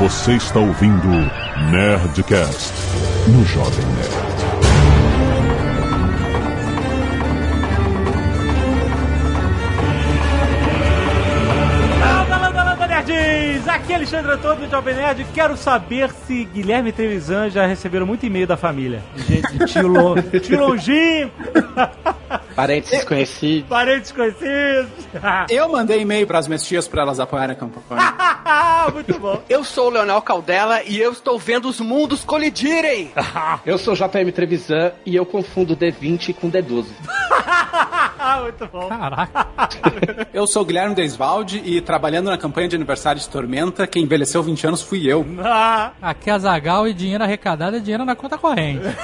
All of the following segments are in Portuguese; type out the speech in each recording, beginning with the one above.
Você está ouvindo Nerdcast no Jovem Nerd. Landa, landa, landa, nerds! Aqui é Alexandre Antônio do Jovem Nerd. Quero saber se Guilherme e Trevisan já receberam muito e-mail da família. De gente, de tio, Lo, tio Longinho, Parentes desconhecidos. parentes conhecidos. Eu mandei e-mail pras minhas tias pra elas apoiarem a campanha. muito bom. Eu sou o Leonel Caldela e eu estou vendo os mundos colidirem. Eu sou JM Trevisan e eu confundo D20 com D12. Muito bom. Eu sou o Guilherme Desvalde e trabalhando na campanha de aniversário de Tormenta, quem envelheceu 20 anos fui eu. Ah, Aqui é Zagal e dinheiro arrecadado é dinheiro na conta corrente.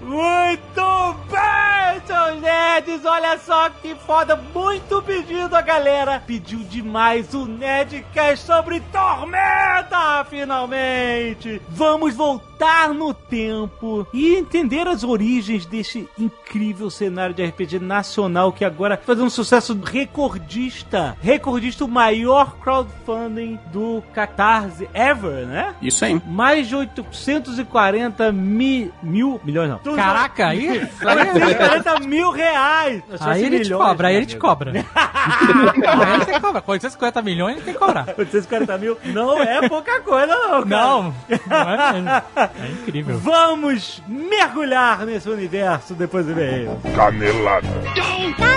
Muito bem, seus nerds! Olha só que foda! Muito pedido a galera! Pediu demais o Nerdcast sobre Tormenta, finalmente! Vamos voltar no tempo e entender as origens deste incrível cenário de RPG nacional que agora faz um sucesso recordista. Recordista, o maior crowdfunding do Catarse ever, né? Isso aí. Mais de 840 mi, mil milhões, não. Caraca, aí, 840 mil reais. Aí ele te milhões, cobra, aí né, ele te meu? cobra. aí ele te cobra. Com 850 milhões ele tem que cobrar. 840 mil não é pouca coisa, não, cara. Não, não é mesmo. É incrível. Vamos mergulhar nesse universo depois do e-mail. Canelada. Muito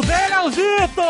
bem, Leozito!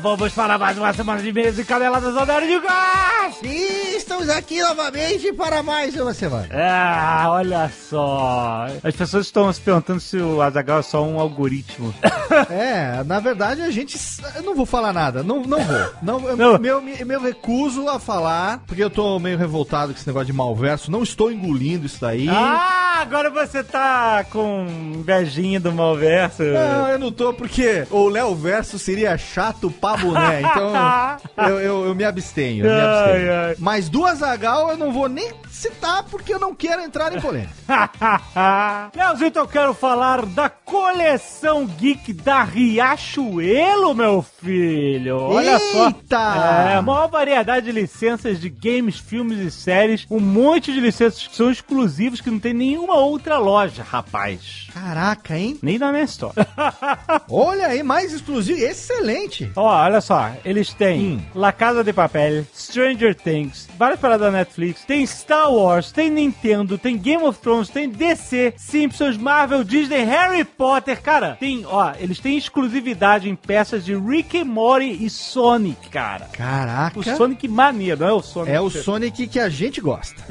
Vamos para mais uma semana de e-mails e caneladas ao Nerd de Gás! E estamos aqui novamente para mais uma semana. Ah, olha só. As pessoas estão se perguntando se o Azagal é só um algoritmo. É, na verdade a gente. Eu não vou falar nada, não, não vou. Não, eu- Não. Meu, meu recuso a falar, porque eu tô meio revoltado com esse negócio de malverso. Não estou engolindo isso daí. Ah, agora você tá com invejinha do Malverso. Não, eu não tô, porque o Léo Verso seria chato pra boné. Então eu, eu, eu me abstenho. Eu me abstenho. Ai, ai. Mas do Azagal eu não vou nem citar, porque eu não quero entrar em polêmica. Leozito, eu quero falar da coleção geek da Riachuelo, meu filho. Olha só. Eita! É, a maior variedade de licenças de games, filmes e séries. Um monte de licenças que são exclusivos que não tem nenhuma outra loja, rapaz. Caraca, hein? Nem na minha Store. Olha aí, mais exclusivo. Excelente. Ó, olha só, eles têm Hum. La Casa de Papel, Stranger Things, várias paradas da Netflix, tem Star Wars, tem Nintendo, tem Game of Thrones, tem DC, Simpsons, Marvel, Disney, Harry Potter, cara, tem, ó, eles têm exclusividade em peças de Rick and Morty e Sonic, cara. Caraca. O Sonic maneiro, não é o Sonic? É o Sonic que a gente gosta.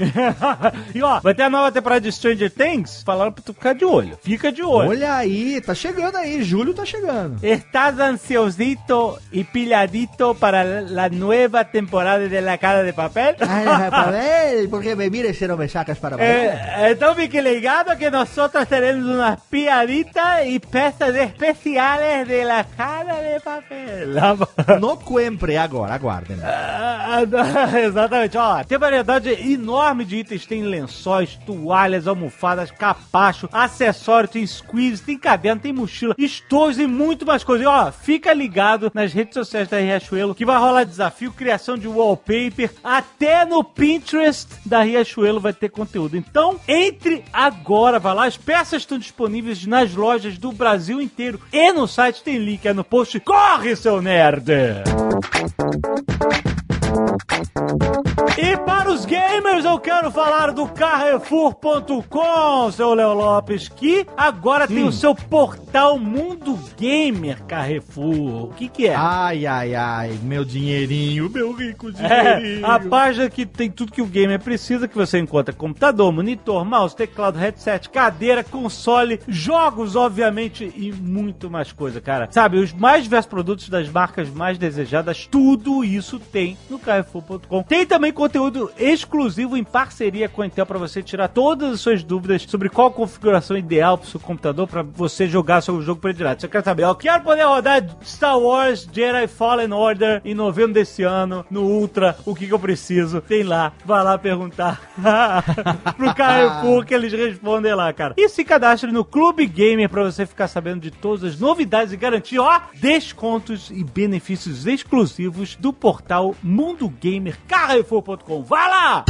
e ó, vai ter a nova temporada de Stranger Things, falaram pra tu ficar de olho. Fica de olho. Olha aí, tá chegando aí, julho tá chegando. ¿Estás ansiosito y pilladito para la nueva temporada de La Casa de Papel? Ai, papel, porque me se não me sacas para Eh, então fique ligado que nosotros tenemos unas piaditas y peças especiales de La Casa de Papel. No Quempre agora, aguardem. Ah, ah, Exatamente, ó, tem variedade enorme de itens, tem lençóis, toalhas, almofadas, capacho, acessório, tem squeeze, tem caderno, tem mochila, estojos e muito mais coisa. E ó, fica ligado nas redes sociais da Riachuelo que vai rolar desafio, criação de wallpaper, até no Pinterest da Riachuelo vai ter conteúdo. Então, entre agora, vai lá, as peças estão disponíveis nas lojas do Brasil inteiro e no site tem link aí no post. Corre, seu nerd! E para os gamers, eu quero falar do Carrefour.com, seu Léo Lopes, que agora tem o seu portal Mundo Gamer Carrefour. O que que é? Ai, ai, ai, meu dinheirinho, meu rico É, dinheirinho. a página que tem tudo que o gamer precisa, que você encontra computador, monitor, mouse, teclado, headset, cadeira, console, jogos, obviamente, e muito mais coisa, cara. Sabe, os mais diversos produtos das marcas mais desejadas, tudo isso tem no carrefour.com. Tem também conteúdo exclusivo em parceria com a Intel para você tirar todas as suas dúvidas sobre qual configuração ideal para o seu computador para você jogar seu jogo predileto. Você quer saber, eu quero poder rodar Star Wars Jedi Fallen Order em novembro desse ano no Ultra, o que, que eu preciso? Tem lá, vai lá perguntar pro Carrefour que eles respondem lá, cara. E se cadastre no Clube Gamer para você ficar sabendo de todas as novidades e garantir, ó, descontos e benefícios exclusivos do portal Mundo Gamer Carrefour.com. Vai lá!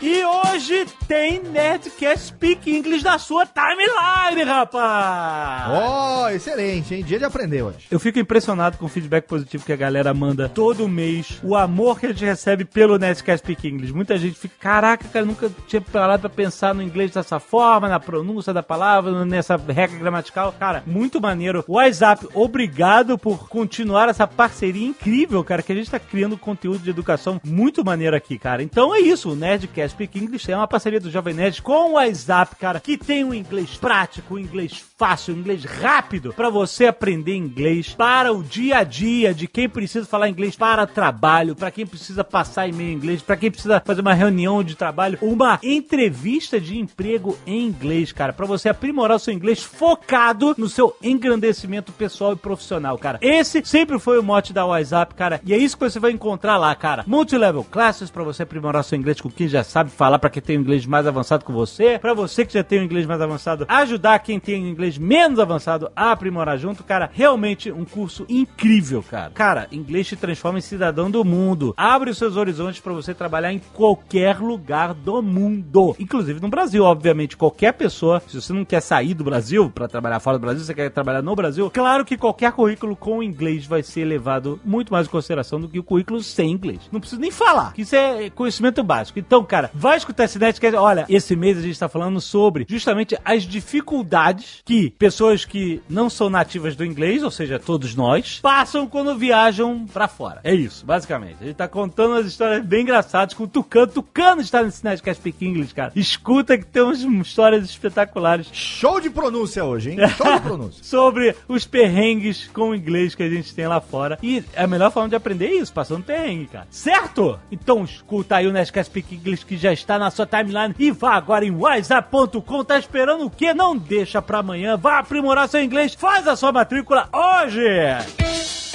E hoje tem Nerdcast Speak English na sua timeline, rapaz! Oh, excelente, hein? Dia de aprender hoje. Eu fico impressionado com o feedback positivo que a galera manda todo mês, o amor que a gente recebe pelo Nerdcast Speak English. Muita gente fica, caraca, cara, nunca tinha parado pra pensar no inglês dessa forma, na pronúncia da palavra, nessa regra gramatical. Cara, muito maneiro. WhatsApp, obrigado por continuar essa parceria incrível, cara, que a gente tá criando conteúdo de educação muito maneiro aqui, cara. Então é isso, o Nerdcast Speak English é uma parceria do Jovem Nerd com o WhatsApp, cara, que tem um inglês prático, um inglês fácil, um inglês rápido para você aprender inglês para o dia a dia de quem precisa falar inglês para trabalho, para quem precisa passar e-mail em inglês, para quem precisa fazer uma reunião de trabalho, uma entrevista de emprego em inglês, cara, para você aprimorar o seu inglês focado no seu engrandecimento pessoal e profissional, cara. Esse sempre foi o mote da WhatsApp, cara, e é isso que você vai encontrar lá, cara. Multilevel classes para você aprimorar seu inglês com quem já sabe falar para quem tem um inglês mais avançado que você, para você que já tem um inglês mais avançado, ajudar quem tem um inglês menos avançado a aprimorar junto, cara, realmente um curso incrível, cara. Cara, inglês te transforma em cidadão do mundo. Abre os seus horizontes para você trabalhar em qualquer lugar do mundo, inclusive no Brasil, obviamente, qualquer pessoa, se você não quer sair do Brasil para trabalhar fora do Brasil, você quer trabalhar no Brasil, claro que qualquer currículo com inglês vai ser levado muito mais em consideração do que o currículo sem inglês. Não preciso nem falar, que isso é conhecimento básico. Então, cara, vai escutar esse Nerdcast. Olha, esse mês a gente está falando sobre justamente as dificuldades que pessoas que não são nativas do inglês, ou seja, todos nós, passam quando viajam para fora. É isso, basicamente. A gente tá contando umas histórias bem engraçadas com o Tucano. Tucano está nesse Nerdcast Speak English, cara. Escuta que tem umas histórias espetaculares. Show de pronúncia hoje, hein? Show de pronúncia. sobre os perrengues com o inglês que a gente tem lá fora. E a melhor forma de aprender é isso, passando perrengue, cara. Certo? Então escuta aí o Nerdcast Speak English que já está na sua timeline e vá agora em WhatsApp.com. Tá esperando o quê? Não deixa pra amanhã. Vá aprimorar seu inglês. Faz a sua matrícula hoje.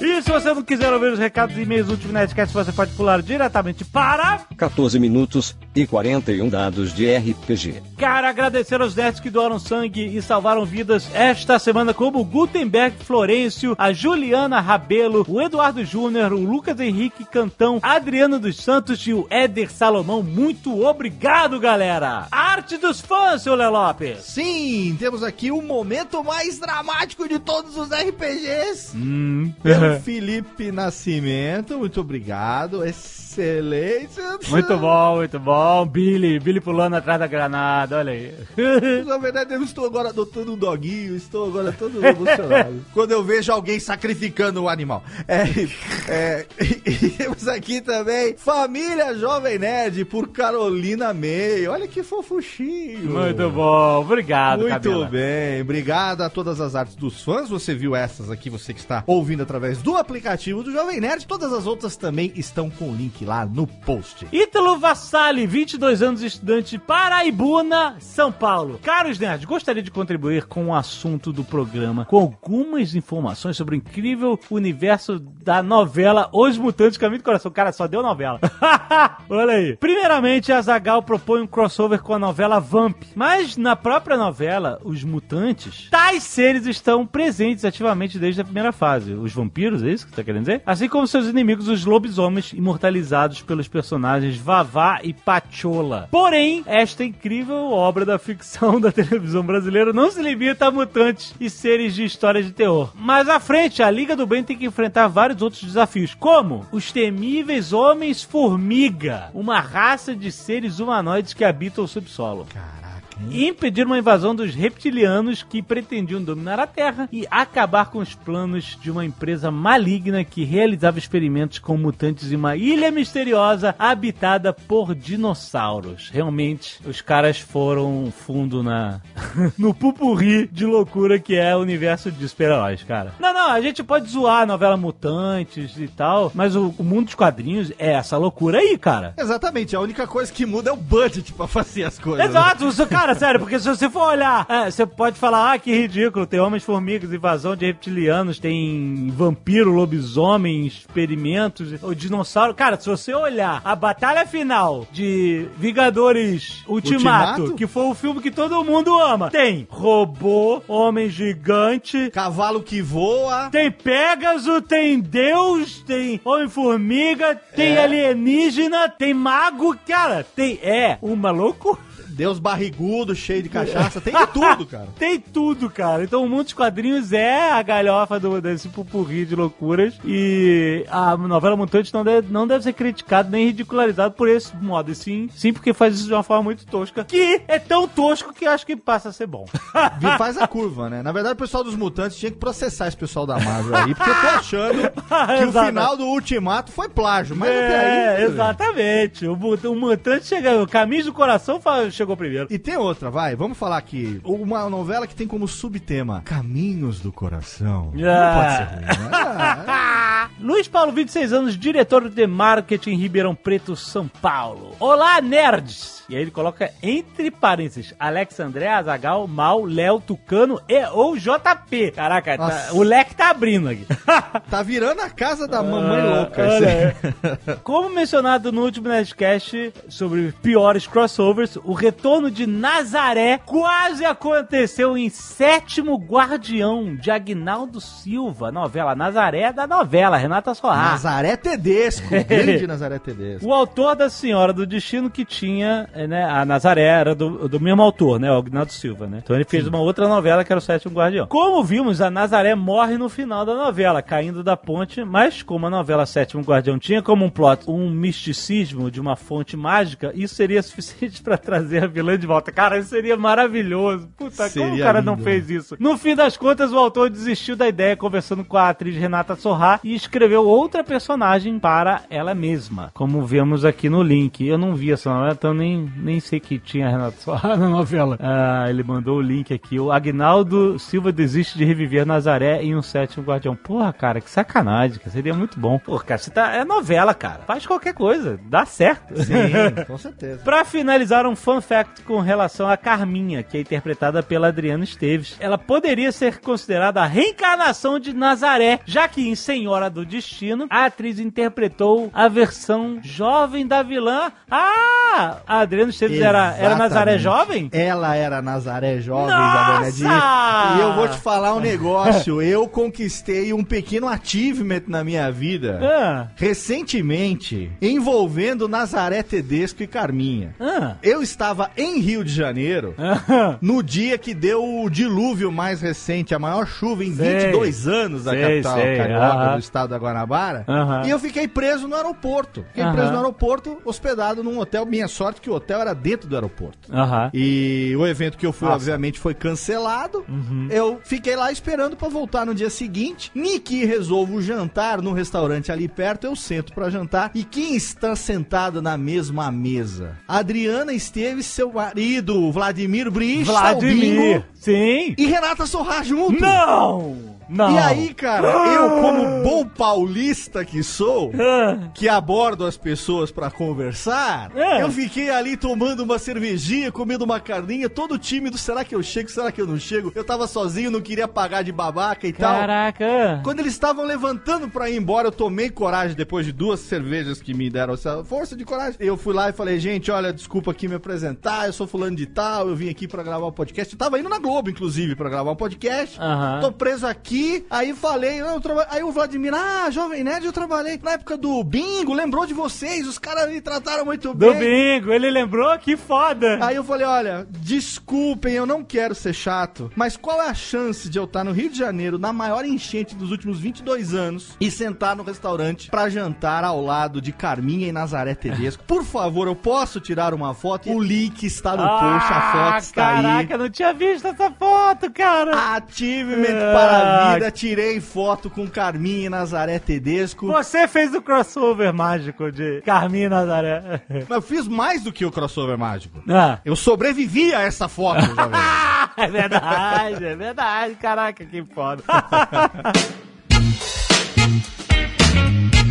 E se você não quiser ouvir os recados e e-mails do último Nerdcast, você pode pular diretamente para... 14 minutos e 41 dados de RPG. Cara, agradecer aos nerds que doaram sangue e salvaram vidas esta semana, como o Gutenberg Florencio, a Juliana Rabelo, o Eduardo Júnior, o Lucas Henrique Cantão, Adriano dos Santos e o Éder Salomão. Muito obrigado, galera! Arte dos fãs, seu Lelopes! Sim, temos aqui o momento mais dramático de todos os RPGs. Hum. Felipe Nascimento, muito obrigado. Excelente. Muito bom, muito bom. Billy, Billy pulando atrás da granada, olha aí. Na verdade, eu estou agora adotando um doguinho, estou agora todo emocionado. Quando eu vejo alguém sacrificando o animal. É, é, e temos aqui também Família Jovem Nerd por Carolina May. Olha que fofuchinho. Muito bom, obrigado, Muito Camila. bem, obrigado a todas as artes dos fãs. Você viu essas aqui, você que está ouvindo através do aplicativo do Jovem Nerd. Todas as outras também estão com o link lá no post. Ítalo Vassali, 22 anos, estudante Paraibuna, São Paulo. Caros nerds, gostaria de contribuir com o assunto do programa com algumas informações sobre o incrível universo da novela Os Mutantes Caminho do Coração. Cara, só deu novela. Olha aí. Primeiramente, a Zagal propõe um crossover com a novela Vamp. Mas na própria novela, os mutantes, tais seres estão presentes ativamente desde a primeira fase. Os vampiros, é isso que você tá querendo dizer? Assim como seus inimigos, os lobisomens, imortalizados pelos personagens Vavá e Pachola. Porém, esta incrível obra da ficção da televisão brasileira não se limita a mutantes e seres de histórias de terror. Mais à frente, a Liga do Bem tem que enfrentar vários outros desafios, como os temíveis Homens-Formiga, uma raça de seres humanoides que habitam o subsolo. Caraca. E impedir uma invasão dos reptilianos que pretendiam dominar a Terra e acabar com os planos de uma empresa maligna que realizava experimentos com mutantes em uma ilha misteriosa habitada por dinossauros. Realmente, os caras foram fundo na no pupurri de loucura que é o universo de super-heróis, cara. Não, não, a gente pode zoar a novela Mutantes e tal, mas o, o mundo dos quadrinhos é essa loucura aí, cara. Exatamente, a única coisa que muda é o budget pra fazer as coisas. Exato, isso, cara, sério, porque se você for olhar, é, você pode falar, ah, que ridículo, tem homens-formigas, invasão de reptilianos, tem vampiro, lobisomem, experimentos, o dinossauro. Cara, se você olhar a batalha final de Vingadores Ultimato, Ultimato? que foi o filme que todo mundo ama, tem robô, homem gigante, Cavalo que voa. tem Pégaso, tem Deus, tem Homem-Formiga, tem É. alienígena, tem mago, cara, tem. É uma loucura. Deus barrigudo, cheio de cachaça, tem de tudo, cara. Tem tudo, cara. Então o mundo dos quadrinhos é a galhofa do, desse pupurri de loucuras. E a novela Mutante não deve, não deve ser criticada nem ridicularizada por esse modo. E sim, sim, porque faz isso de uma forma muito tosca. Que é tão tosco que acho que passa a ser bom. Faz a curva, né? Na verdade, o pessoal dos mutantes tinha que processar esse pessoal da Marvel aí, porque eu tô achando que o final do Ultimato foi plágio. Mas até é, aí. exatamente. O, o mutante chega, o caminho do coração fa- chegou primeiro. E tem outra, vai, vamos falar aqui. Uma novela que tem como subtema Caminhos do Coração. Não Ah. pode ser ruim? Ah, Luiz Paulo, 26 anos, diretor de marketing em Ribeirão Preto, São Paulo. Olá, nerds! E aí ele coloca entre parênteses Alex André, Azagal, Mal, Léo, Tucano e ou JP. Caraca, tá- o leque tá abrindo aqui. tá virando a casa da mamãe louca. olha aí. Como mencionado no último Nerdcast sobre piores crossovers, o retorno de Nazaré quase aconteceu em Sétimo Guardião de Agnaldo Silva, novela Nazaré da novela Renata Sorra. Nazaré Tedesco, grande Nazaré Tedesco. O autor da Senhora do Destino que tinha, né, a Nazaré era do, do mesmo autor, né, o Agnaldo Silva, né? Então ele fez uma outra novela que era o Sétimo Guardião. Como vimos, a Nazaré morre no final da novela, caindo da ponte, mas como a novela Sétimo Guardião tinha como um plot um misticismo de uma fonte mágica, isso seria suficiente pra trazer a vilã de volta. Cara, isso seria maravilhoso. Puta, como Seria o cara não lindo, fez isso? No fim das contas, o autor desistiu da ideia conversando com a atriz Renata Sorrá e escreveu outra personagem para ela mesma, como vemos aqui no link. Eu não vi essa novela, então nem, nem sei que tinha a Renata Sorrá na novela. Ah, ele mandou o link aqui. O Agnaldo Silva desiste de reviver Nazaré em um sétimo guardião. Porra, cara, que sacanagem, cara. Seria muito bom. Porra, cara, você tá... é novela, cara. Faz qualquer coisa, dá certo. Sim, com certeza. Pra finalizar, um fun fact com relação a Carminha, que é interpretada pela Adriana Esteves. Ela poderia ser considerada a reencarnação de Nazaré, já que em Senhora do Destino, a atriz interpretou a versão jovem da vilã. Ah! A Adriana Esteves era, era Nazaré jovem? Ela era Nazaré jovem, Nossa! Isabela. E eu vou te falar um negócio. eu conquistei um pequeno achievement na minha vida. Ah, Recentemente, envolvendo Nazaré Tedesco e Carminha. ah, Eu estava em Rio de Janeiro ah. no dia que deu o dilúvio mais recente, a maior chuva em Sei. 22 anos da Sei, capital sei, carioca do estado da Guanabara. E eu fiquei preso no aeroporto. Fiquei preso no aeroporto, hospedado num hotel. Minha sorte que o hotel era dentro do aeroporto. Aham. E o evento que eu fui, obviamente, foi cancelado. Uhum. Eu fiquei lá esperando pra voltar no dia seguinte. Niki resolvo jantar num restaurante ali perto. Eu sento pra jantar. E quem está sentado na mesma mesa? Adriana Esteves, seu marido, Vladimir Brich, Vladimir. Sim. e Renata Sorra junto. Não! Não. E aí, cara, eu como bom paulista que sou, Ah. que abordo as pessoas pra conversar, É. eu fiquei ali tomando uma cervejinha, comendo uma carninha, todo tímido, será que eu chego, será que eu não chego? Eu tava sozinho, não queria pagar de babaca e tal. Caraca. Quando eles estavam levantando pra ir embora, eu tomei coragem depois de duas cervejas que me deram essa força de coragem. Eu fui lá e falei, gente, olha, desculpa aqui me apresentar, eu sou fulano de tal, eu vim aqui pra gravar o podcast. Eu tava indo na Globo, inclusive, pra gravar um podcast. Aham. Tô preso aqui aqui, aí falei, eu traba- aí o Vladimir, ah, Jovem Nerd, eu trabalhei na época do bingo, lembrou de vocês, os caras me trataram muito bem. Domingo, ele lembrou? Que foda! Aí eu falei, olha, desculpem, eu não quero ser chato, mas qual é a chance de eu estar no Rio de Janeiro, na maior enchente dos últimos 22 anos, e sentar no restaurante pra jantar ao lado de Carminha e Nazaré Tedesco? Por favor, eu posso tirar uma foto? O link está no post, a foto está aí. Ah, caraca, eu não tinha visto essa foto, cara! Achievement Ah. para vida, tirei foto com Carminha e Nazaré Tedesco. Você fez o crossover mágico de Carminha e Nazaré. Mas eu fiz mais do que o crossover mágico. Ah. Eu sobrevivi a essa foto. É verdade, é verdade. Caraca, que foda.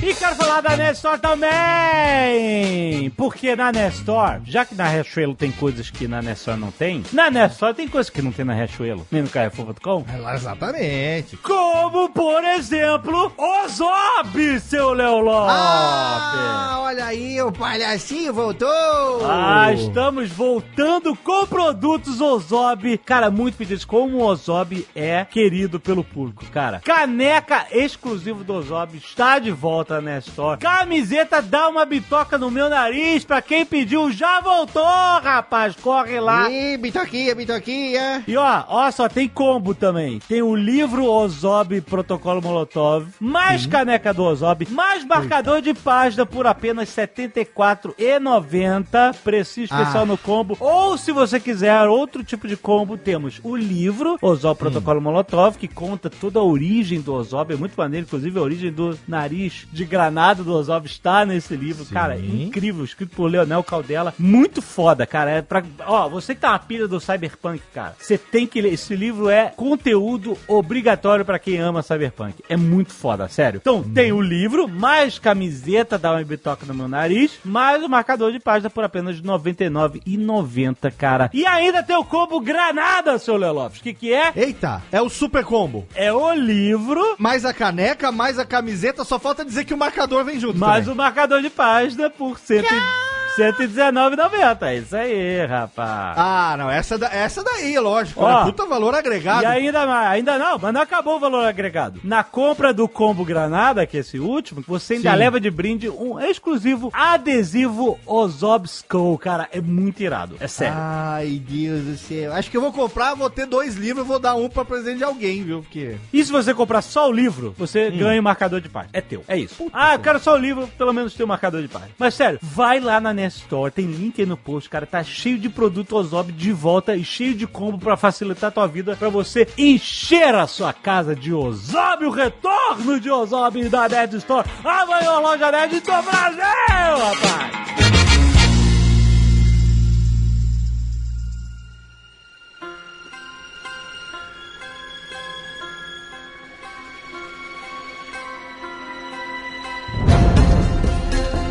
E quero falar da Nestor também! Porque na Nestor, já que na Riachuelo tem coisas que na Nestor não tem, na Nestor tem coisas que não tem na Riachuelo, nem no Carrefour.com. Exatamente. Como, por exemplo, o Zob, seu Léo Lopes! Ah, olha aí, o palhacinho voltou! Ah, estamos voltando com produtos Ozob. Cara, muito pedidos. Como o Ozob é querido pelo público, cara. Caneca exclusivo do Ozob está de volta na Store. Camiseta dá uma bitoca no meu nariz. Pra quem pediu, já voltou, rapaz. Corre lá. Ih, bitoquinha, bitoquinha. E ó, ó só, tem combo também. Tem o livro Ozob Protocolo Molotov, mais caneca do Ozob, mais marcador de página por apenas R$ 74,90. Preço especial Ah. no combo. Ou se você quiser outro tipo de combo, temos o livro Ozob Protocolo Molotov, que conta toda a origem do Ozob. É muito maneiro, inclusive a origem do nariz de granada do Ozob está nesse livro. Cara, é incrível, escrito por Leonel Caldela. Muito foda, cara. É pra... Ó, você que tá na pilha do Cyberpunk, cara, você tem que ler. Esse livro é conteúdo obrigatório pra quem ama Cyberpunk. É muito foda, sério. Então, tem o livro, mais camiseta, dá uma bitoca no meu nariz, mais o marcador de página por apenas R$ 99,90, cara. E ainda tem o combo granada, seu Léo Lopes. O que que é? Eita, é o super combo. É o livro, Mais a caneca, mais a camiseta, só falta dizer que o marcador vem junto. mais também. o marcador de página por cento e- 119,90. É isso aí, rapaz. Ah, não, essa, da, essa daí, lógico. Ó, né? Puta valor agregado. E ainda mais, ainda não, mas não acabou o valor agregado. Na compra do combo Granada, que é esse último, você ainda Sim. leva de brinde um exclusivo adesivo Ozob Skull, cara, é muito irado, é sério. Ai, Deus do céu. Acho que eu vou comprar, vou ter dois livros vou dar um pra presente de alguém, viu? Porque. E se você comprar só o livro, você ganha o marcador de página. É teu, é isso. ah, eu quero só o livro, pelo menos tem o marcador de página. Mas sério, vai lá na Nestor, tem link aí no post, cara, tá cheio de produto Ozob de volta e cheio de combo pra facilitar a tua vida, pra você encher a sua casa de Ozob, o retorno de Ozob da Nerd Store, a maior loja nerd do Brasil, rapaz!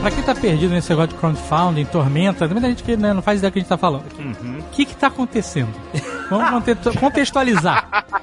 Pra quem tá perdido nesse negócio de crowdfunding, tormenta, tem muita gente que né, não faz ideia do que a gente tá falando. aqui. O que que tá acontecendo? Vamos conte- contextualizar.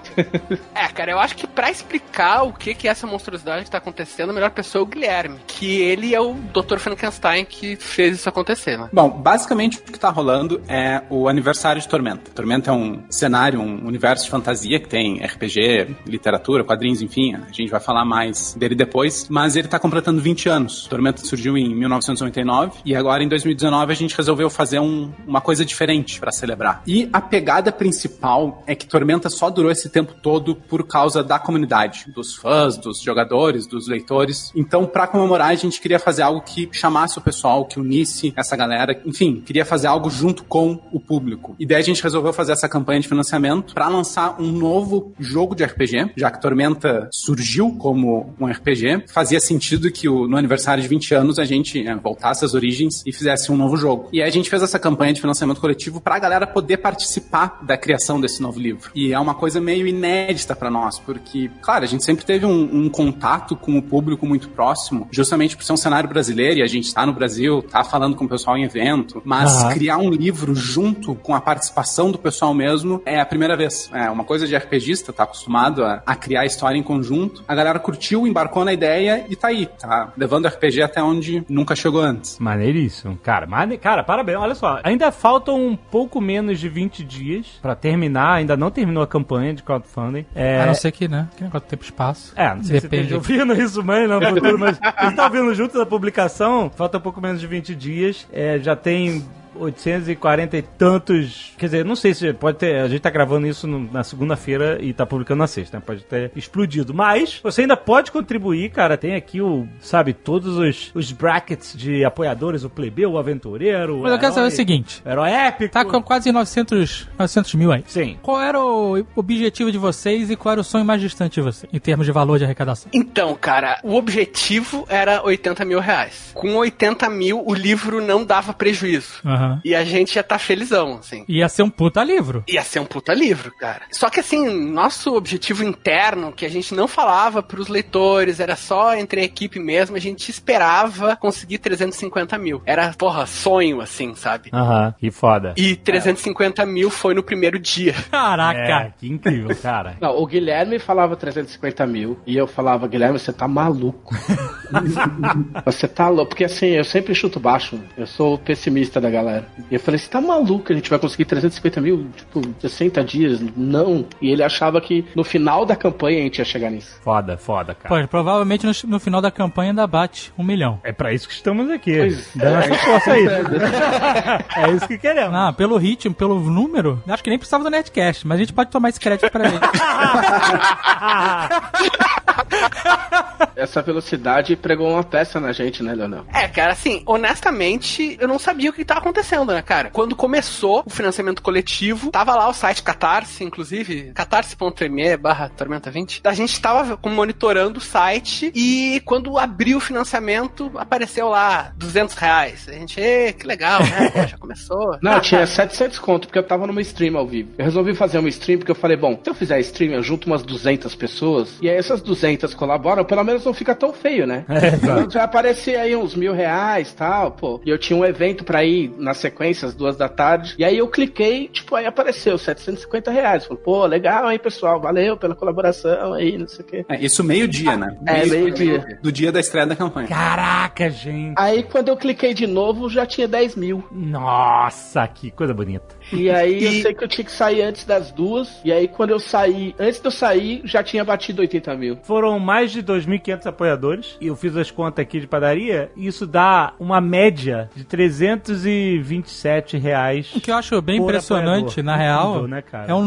É, cara, eu acho que pra explicar o que que é essa monstruosidade que tá acontecendo, a melhor pessoa é o Guilherme. Que ele é o Dr. Frankenstein que fez isso acontecer, né? Bom, basicamente o que tá rolando é o aniversário de Tormenta. Tormenta é um cenário, um universo de fantasia que tem RPG, literatura, quadrinhos, enfim. A gente vai falar mais dele depois. Mas ele tá completando 20 anos. Tormenta surgiu em 1999 e agora em 2019 a gente resolveu fazer um- uma coisa diferente pra celebrar. E a pegada principal é que Tormenta só durou esse tempo todo por causa da comunidade, dos fãs, dos jogadores, dos leitores. Então, pra comemorar, a gente queria fazer algo que chamasse o pessoal, que unisse essa galera. Enfim, queria fazer algo junto com o público. E daí a gente resolveu fazer essa campanha de financiamento pra lançar um novo jogo de RPG, já que Tormenta surgiu como um RPG. Fazia sentido que o- no aniversário de 20 anos a gente é, voltasse às origens e fizesse um novo jogo. E aí a gente fez essa campanha de financiamento coletivo pra galera poder participar da criação desse novo livro. E é uma coisa meio inédita pra nós, porque, claro, a gente sempre teve um, um contato com o público muito próximo, justamente por ser um cenário brasileiro e a gente tá no Brasil, tá falando com o pessoal em evento, mas Aham. criar um livro junto com a participação do pessoal mesmo é a primeira vez. É uma coisa de RPGista, tá acostumado a, a criar história em conjunto. A galera curtiu, embarcou na ideia e tá aí, tá levando RPG até onde nunca chegou antes. Maneiríssimo, cara. Mane... Cara, parabéns. Olha só, ainda faltam um pouco menos de 20 dias pra terminar. Ainda não terminou a campanha de crowdfunding. É, A não ser que, né? Que negócio de tempo e espaço. É, não sei se você Depende. esteja ouvindo isso, mas não, no futuro, mas a gente tá ouvindo junto da publicação, falta um pouco menos de 20 dias, é, já tem 840 e tantos. Quer dizer, não sei se pode ter. A gente tá gravando isso na segunda-feira e tá publicando na sexta, né? Pode ter explodido. Mas você ainda pode contribuir, cara. Tem aqui o, sabe, todos os, os brackets de apoiadores: o plebeu, o aventureiro. Mas eu quero saber o herói- seguinte. Herói épico. Tá com quase 900, 900 mil aí. Sim. Qual era o objetivo de vocês e qual era o sonho mais distante de vocês, em termos de valor de arrecadação? Então, cara, o objetivo era 80 mil reais. Com 80 mil, o livro não dava prejuízo. Aham. E a gente ia estar felizão, assim. Ia ser um puta livro. Ia ser um puta livro, cara. Só que assim, nosso objetivo interno, que a gente não falava pros leitores, era só entre a equipe mesmo, a gente esperava conseguir 350 mil. Era, porra, sonho, assim, sabe? Aham, que foda. E 350 mil foi no primeiro dia. Caraca. É, que incrível, cara. Não, o Guilherme falava 350 mil e eu falava, Guilherme, você tá maluco. você tá louco. Porque assim, eu sempre chuto baixo. Eu sou o pessimista da galera. E eu falei, você tá maluco? A gente vai conseguir 350 mil, tipo, 60 dias? Não. E ele achava que no final da campanha a gente ia chegar nisso. Foda, foda, cara. Pô, provavelmente no, no final da campanha ainda bate um milhão. É pra isso que estamos aqui. Pois Dá nossa força aí. é isso que queremos. Ah, pelo ritmo, pelo número, acho que nem precisava do Netcast, mas a gente pode tomar esse crédito pra ele. Essa velocidade pregou uma peça na gente, né, Leonel? É, cara, assim, honestamente, eu não sabia o que tava acontecendo, né, cara? Quando começou o financiamento coletivo, tava lá o site Catarse, inclusive, catarse.me barra Tormenta 20. A gente tava monitorando o site e quando abriu o financiamento, apareceu lá 200 reais. A gente, ê, que legal, né? Pô, Já começou. Não, tinha 700 conto, porque eu tava numa stream ao vivo. Eu resolvi fazer uma stream porque eu falei, bom, se eu fizer stream, eu junto umas 200 pessoas, e aí essas 200 colaboram, pelo menos não fica tão feio, né? Então vai aparecer aí uns mil reais tal, pô. E eu tinha um evento pra ir na sequência, às duas da tarde, e aí eu cliquei, tipo, aí apareceu 750 reais. Falei, pô, legal, hein, pessoal, valeu pela colaboração aí, não sei o quê. É, isso meio-dia, né? É, meio-dia. Do dia da estreia da campanha. Caraca, gente. Aí quando eu cliquei de novo, já tinha 10 mil. Nossa, que coisa bonita. E aí E- eu sei que eu tinha que sair antes das duas. E aí quando eu saí, antes de eu sair, já tinha batido 80 mil. Foram mais de 2.500 apoiadores. E eu fiz as contas aqui de padaria. E isso dá uma média de 327 reais. O que eu acho bem impressionante, apoiador. na real, Incrível, né, cara? é um,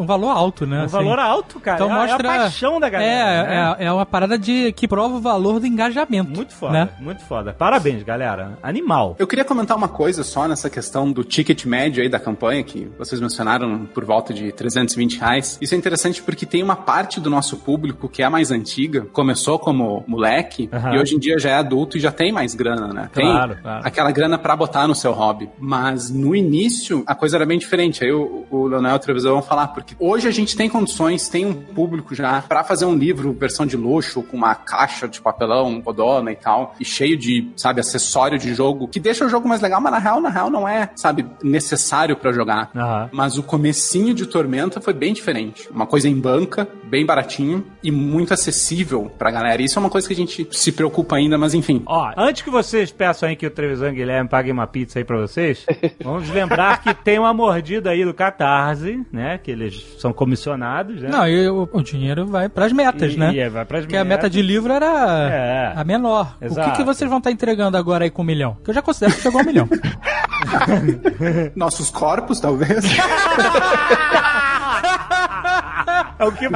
um valor alto, né? Um assim. valor alto, cara. Então é, mostra é a paixão da galera. né? É, é, é uma parada de que prova o valor do engajamento. Muito foda, Né? muito foda. Parabéns, galera. Animal. Eu queria comentar uma coisa só nessa questão do ticket médio aí da campanha, que vocês mencionaram por volta de 320 reais. Isso é interessante porque tem uma parte do nosso público que é a mais antiga, começou como moleque Aham. e hoje em dia já é adulto e já tem mais grana, né? Tem Claro, claro. aquela grana pra botar no seu hobby. Mas no início a coisa era bem diferente. Aí o, o Leonel e o vão falar, porque hoje a gente tem condições, tem um público já pra fazer um livro versão de luxo, com uma caixa de papelão, rodona e tal, e cheio de, sabe, acessório de jogo, que deixa o jogo mais legal, mas na real, na real não é, sabe, necessário pra jogar. Aham. Mas o comecinho de Tormenta foi bem diferente. Uma coisa em banca, bem baratinho e muito acessível pra galera. Isso é uma coisa que a gente se preocupa ainda, mas enfim. Ó, antes que vocês peçam aí que o Trevisan Guilherme paguem uma pizza aí pra vocês, vamos lembrar que tem uma mordida aí do Catarse, né? Que eles são comissionados, né? Não, e o, o dinheiro vai pras metas, E- né? e aí vai pras Porque a metas. meta de livro era É. a menor. O que, Exato. que vocês vão estar entregando agora aí com um milhão? Que eu já considero que chegou a um milhão. Nossos corpos, talvez. É o que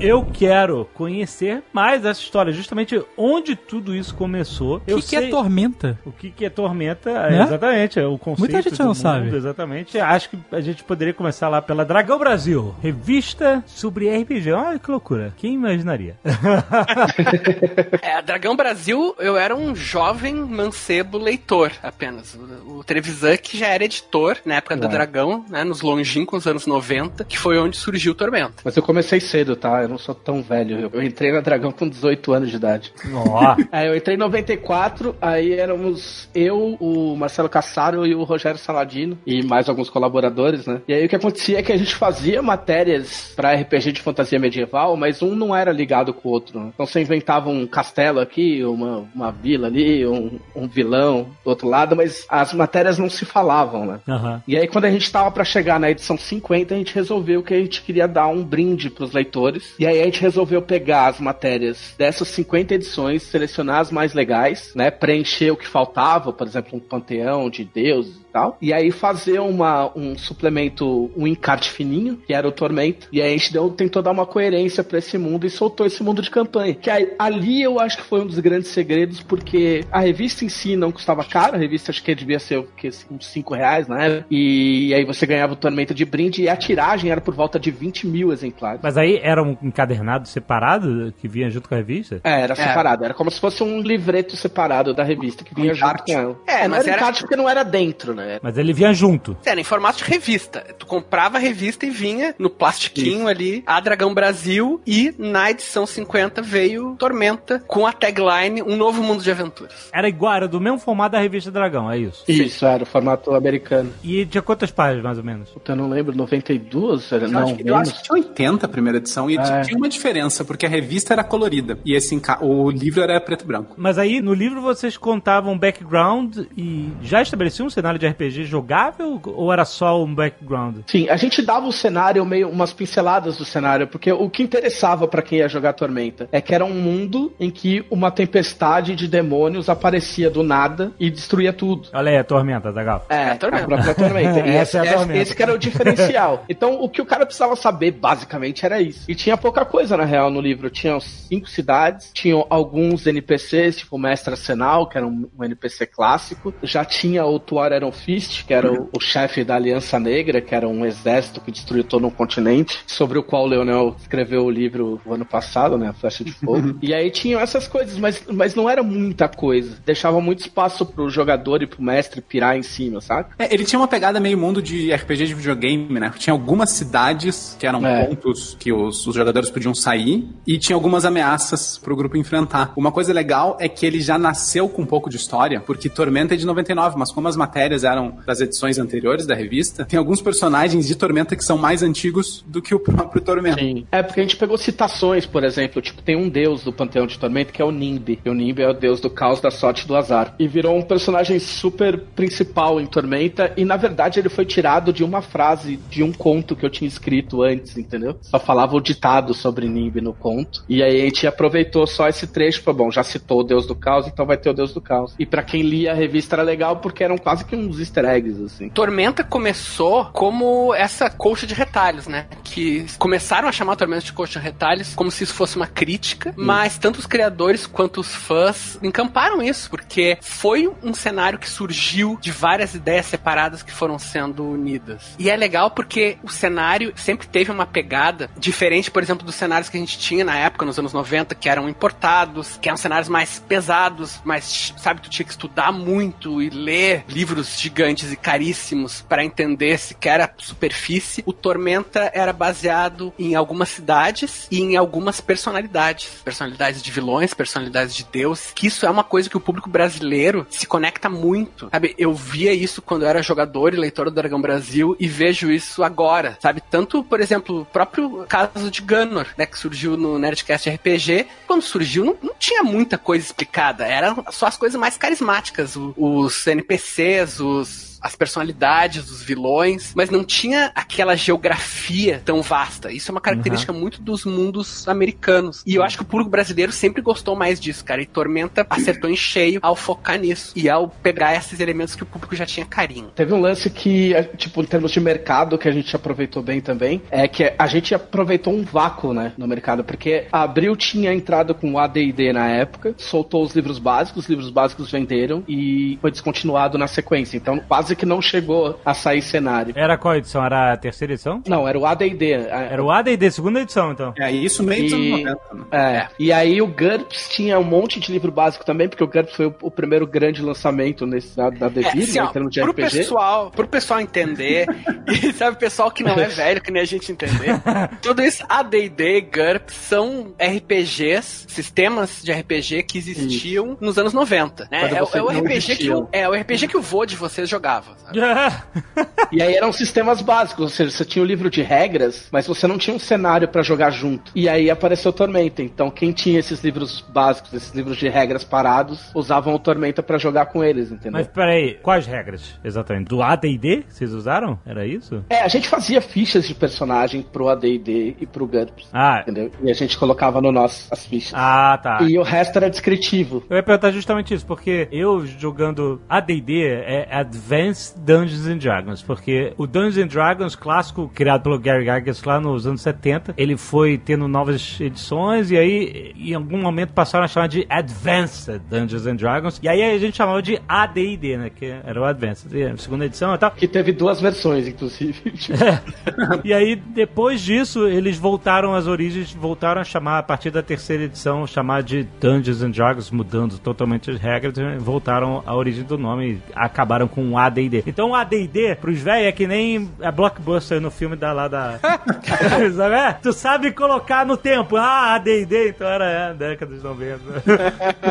Eu quero conhecer mais essa história, justamente onde tudo isso começou. O Eu que, que é tormenta? O que, que é tormenta? Né? É, exatamente, é o conceito Muita gente do não mundo, sabe. Exatamente. Acho que a gente poderia começar lá pela Dragão Brasil, revista sobre RPG. Olha que loucura. Quem imaginaria? É, Dragão Brasil, eu era um jovem mancebo leitor apenas. O, o Trevisan, que já era editor na época do Dragão, né, nos longínquos anos 90, que foi onde surgiu o Tormenta. Mas eu comecei cedo, tá? Eu não sou tão velho. Eu, eu entrei na Dragão com 18 anos de idade. Ó. Aí eu entrei em 94, aí éramos eu, o Marcelo Cassaro e o Rogério Saladino, e mais alguns colaboradores, né? E aí o que acontecia é que a gente fazia matérias pra RPG de fantasia medieval, mas um não era ligado com o outro. né? Então você inventava um castelo aqui, uma, uma vila ali, um, um vilão do outro lado, mas as matérias não se falavam, né? Aham. E aí, quando a gente tava pra chegar na edição 50, a gente resolveu que a gente queria dar um brinde pros leitores. E aí a gente resolveu pegar as matérias dessas 50 edições, selecionar as mais legais, né? Preencher o que faltava, por exemplo, um panteão de deuses tal. E aí fazer uma, um suplemento, um encarte fininho, que era o Tormento. E aí a gente deu, tentou dar uma coerência pra esse mundo e soltou esse mundo de campanha. Que aí, ali eu acho que foi um dos grandes segredos, porque a revista em si não custava caro, a revista acho que devia ser o quê? uns 5 reais na época. E aí você ganhava o Tormento de brinde e a tiragem era por volta de 20 mil exemplares. Mas aí era um encadernado separado que vinha junto com a revista? É, era separado. Era como se fosse um livreto separado da revista que vinha junto com ela. É, não mas era era- encarte porque não era dentro, né? Mas ele vinha junto. Era em formato de revista. Tu comprava a revista e vinha no plastiquinho ali, a Dragão Brasil, e na edição 50 veio Tormenta com a tagline Um Novo Mundo de Aventuras. Era igual, era do mesmo formato da revista Dragão, é isso. Isso, era o formato americano. E tinha quantas páginas, mais ou menos? Puta, eu não lembro, 92? Era, Eu, não, acho, que- eu menos. acho que tinha 80 a primeira edição e É. tinha uma diferença, porque a revista era colorida e esse o livro era preto e branco. Mas aí no livro vocês contavam background e já estabeleciam um cenário de RPG jogável ou era só um background? Sim, a gente dava o cenário meio umas pinceladas do cenário, porque o que interessava pra quem ia jogar Tormenta é que era um mundo em que uma tempestade de demônios aparecia do nada e destruía tudo. Olha aí a tormenta, Zagal. É, a Tormenta. a própria Tormenta. E Essa é a Tormenta. esse que era o diferencial. Então, o que o cara precisava saber, basicamente, era isso. E tinha pouca coisa, na real, no livro. Tinham cinco cidades, tinham alguns NPCs, tipo o Mestre Arsenal, que era um, um NPC clássico. Já tinha o Iron Fist, que era o, o chefe da Aliança Negra, que era um exército que destruiu todo um continente, sobre o qual o Leonel escreveu o livro o ano passado, né? A Flecha de Fogo. e aí tinham essas coisas, mas, mas não era muita coisa. Deixava muito espaço pro jogador e pro mestre pirar em cima, sabe? É, ele tinha uma pegada meio mundo de RPG de videogame, né? Tinha algumas cidades que eram É. pontos que os, os jogadores podiam sair e tinha algumas ameaças pro grupo enfrentar. Uma coisa legal é que ele já nasceu com um pouco de história, porque Tormenta é de 99, mas como as matérias eram das edições anteriores da revista, tem alguns personagens de Tormenta que são mais antigos do que o próprio Tormenta. Sim. É porque a gente pegou citações, por exemplo, tipo, tem um deus do Panteão de Tormento que é o Nimbi. E o Nimbi é o deus do caos, da sorte do azar. E virou um personagem super principal em Tormenta. E na verdade ele foi tirado de uma frase de um conto que eu tinha escrito antes, entendeu? Só falava o ditado sobre Nimbi no conto. E aí a gente aproveitou só esse trecho falou: bom, já citou o deus do caos, então vai ter o deus do caos. E pra quem lia a revista era legal porque eram quase que uns easter eggs, assim. Tormenta começou como essa colcha de retalhos, né? Que começaram a chamar Tormenta de colcha de retalhos como se isso fosse uma crítica, mas tanto os criadores quanto os fãs encamparam isso, porque foi um cenário que surgiu de várias ideias separadas que foram sendo unidas. E é legal porque o cenário sempre teve uma pegada diferente, por exemplo, dos cenários que a gente tinha na época, nos anos 90, que eram importados, que eram cenários mais pesados, mais, sabe, tu tinha que estudar muito e ler livros gigantes e caríssimos para entender sequer a superfície. O Tormenta era baseado em algumas cidades e em algumas personalidades. Personalidades de vilões, personalidades de Deus, que isso é uma coisa que o público brasileiro se conecta muito. Sabe, eu via isso quando eu era jogador e leitor do Dragão Brasil e vejo isso agora, sabe? Tanto, por exemplo, o próprio caso de Gunnor, né, que surgiu no Nerdcast RPG, quando surgiu não, não tinha muita coisa explicada, eram só as coisas mais carismáticas, o- os NPCs, os as personalidades, os vilões, mas não tinha aquela geografia tão vasta. Isso é uma característica muito dos mundos americanos. E eu acho que o público brasileiro sempre gostou mais disso, cara. E Tormenta acertou em cheio ao focar nisso e ao pegar esses elementos que o público já tinha carinho. Teve um lance que, eh, tipo, em termos de mercado, que a gente aproveitou bem também, é que a gente aproveitou um vácuo, né, no mercado, porque a Abril tinha entrado com o AD&D na época, soltou os livros básicos, os livros básicos venderam e foi descontinuado na sequência. Então, quase Basic não chegou a sair cenário. Era qual edição? Era a terceira edição? Não, era o AD&D. Era o AD&D, segunda edição, então. É isso meio dos anos E, 90. né? é, e aí o GURPS tinha um monte de livro básico também, porque o GURPS foi o, o primeiro grande lançamento nesse, da, da É, Devir, assim, né, ó, em termos de pro RPG. pessoal, pro pessoal entender, e sabe, o pessoal que não é velho, que nem a gente entender, tudo isso, AD&D, GURPS, são RPGs, sistemas de RPG que existiam nos anos 90, né? É, é o RPG que o, é o RPG que o vô de vocês jogava, sabe? E aí eram sistemas básicos, ou seja, você tinha o livro de regras, mas você não tinha um cenário pra jogar junto. E aí apareceu o Tormenta. Então quem tinha esses livros básicos, esses livros de regras parados, usavam o Tormenta pra jogar com eles, entendeu? Mas peraí, quais regras, exatamente? Do AD&D vocês usaram? Era isso? É, a gente fazia fichas de personagem pro AD&D e pro GURPS, Ah, entendeu? E a gente colocava no nosso as fichas. ah tá. E o resto era descritivo. Eu ia perguntar justamente isso, porque eu jogando AD&D é Advanced Dungeons and Dragons, porque o Dungeons and Dragons clássico, criado pelo Gary Gygax lá nos anos 70, ele foi tendo novas edições e aí em algum momento passaram a chamar de Advanced Dungeons and Dragons, e aí a gente chamava de AD&D, né, que era o Advanced, e a segunda edição e tal. Que teve duas versões, inclusive. E aí, depois disso, eles voltaram às origens, voltaram a chamar, a partir da terceira edição, chamar de Dungeons and Dragons, mudando totalmente as regras, voltaram à origem do nome e acabaram com o AD&D. Então, o AD&D, pros velhos, é que nem a Blockbuster no filme da lá da... sabe? É? Tu sabe colocar no tempo. Ah, AD&D, então era é, década de 90.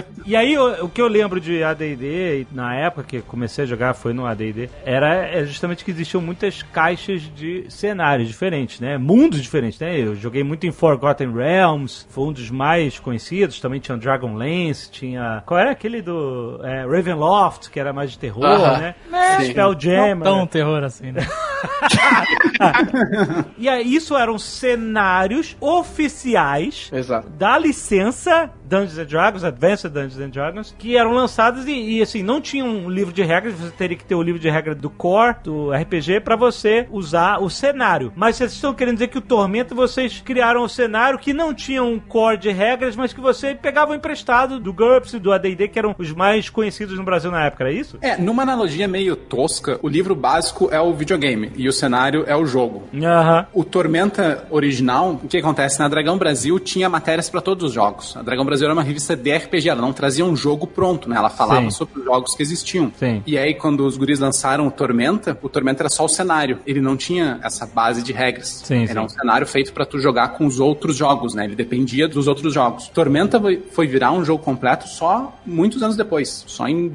E aí, o, o que eu lembro de AD&D, na época que comecei a jogar, foi no AD&D, era é justamente que existiam muitas caixas de cenários diferentes, né? Mundos diferentes, né? Eu joguei muito em Forgotten Realms, foi um dos mais conhecidos, também tinha Dragonlance, tinha... Qual era aquele do é, Ravenloft, que era mais de terror, Aham. né? Sim. Spelljammer. Não tão terror assim, né? E aí, isso eram cenários oficiais Exato. da licença Dungeons and Dragons, Advanced Dungeons and Dragons, que eram lançados e, e, assim, não tinha um livro de regras, você teria que ter o livro de regra do core, do RPG, pra você usar o cenário. Mas vocês estão querendo dizer que o Tormento, vocês criaram um cenário que não tinha um core de regras, mas que você pegava emprestado do GURPS e do AD&D, que eram os mais conhecidos no Brasil na época, era isso? É, numa analogia meio tosca, o livro básico é o videogame e o cenário é o jogo. Aham. O Tormenta original, o que acontece? Na Dragão Brasil tinha matérias pra todos os jogos. A Dragão Brasil era uma revista de RPG, ela não trazia um jogo pronto, né? Ela falava Sim. sobre os jogos que existiam. Sim. E aí, quando os guris lançaram o Tormenta, o Tormenta era só o cenário. Ele não tinha essa base de regras. Sim, era um cenário feito pra tu jogar com os outros jogos, né? Ele dependia dos outros jogos. Tormenta foi- foi virar um jogo completo só muitos anos depois, só em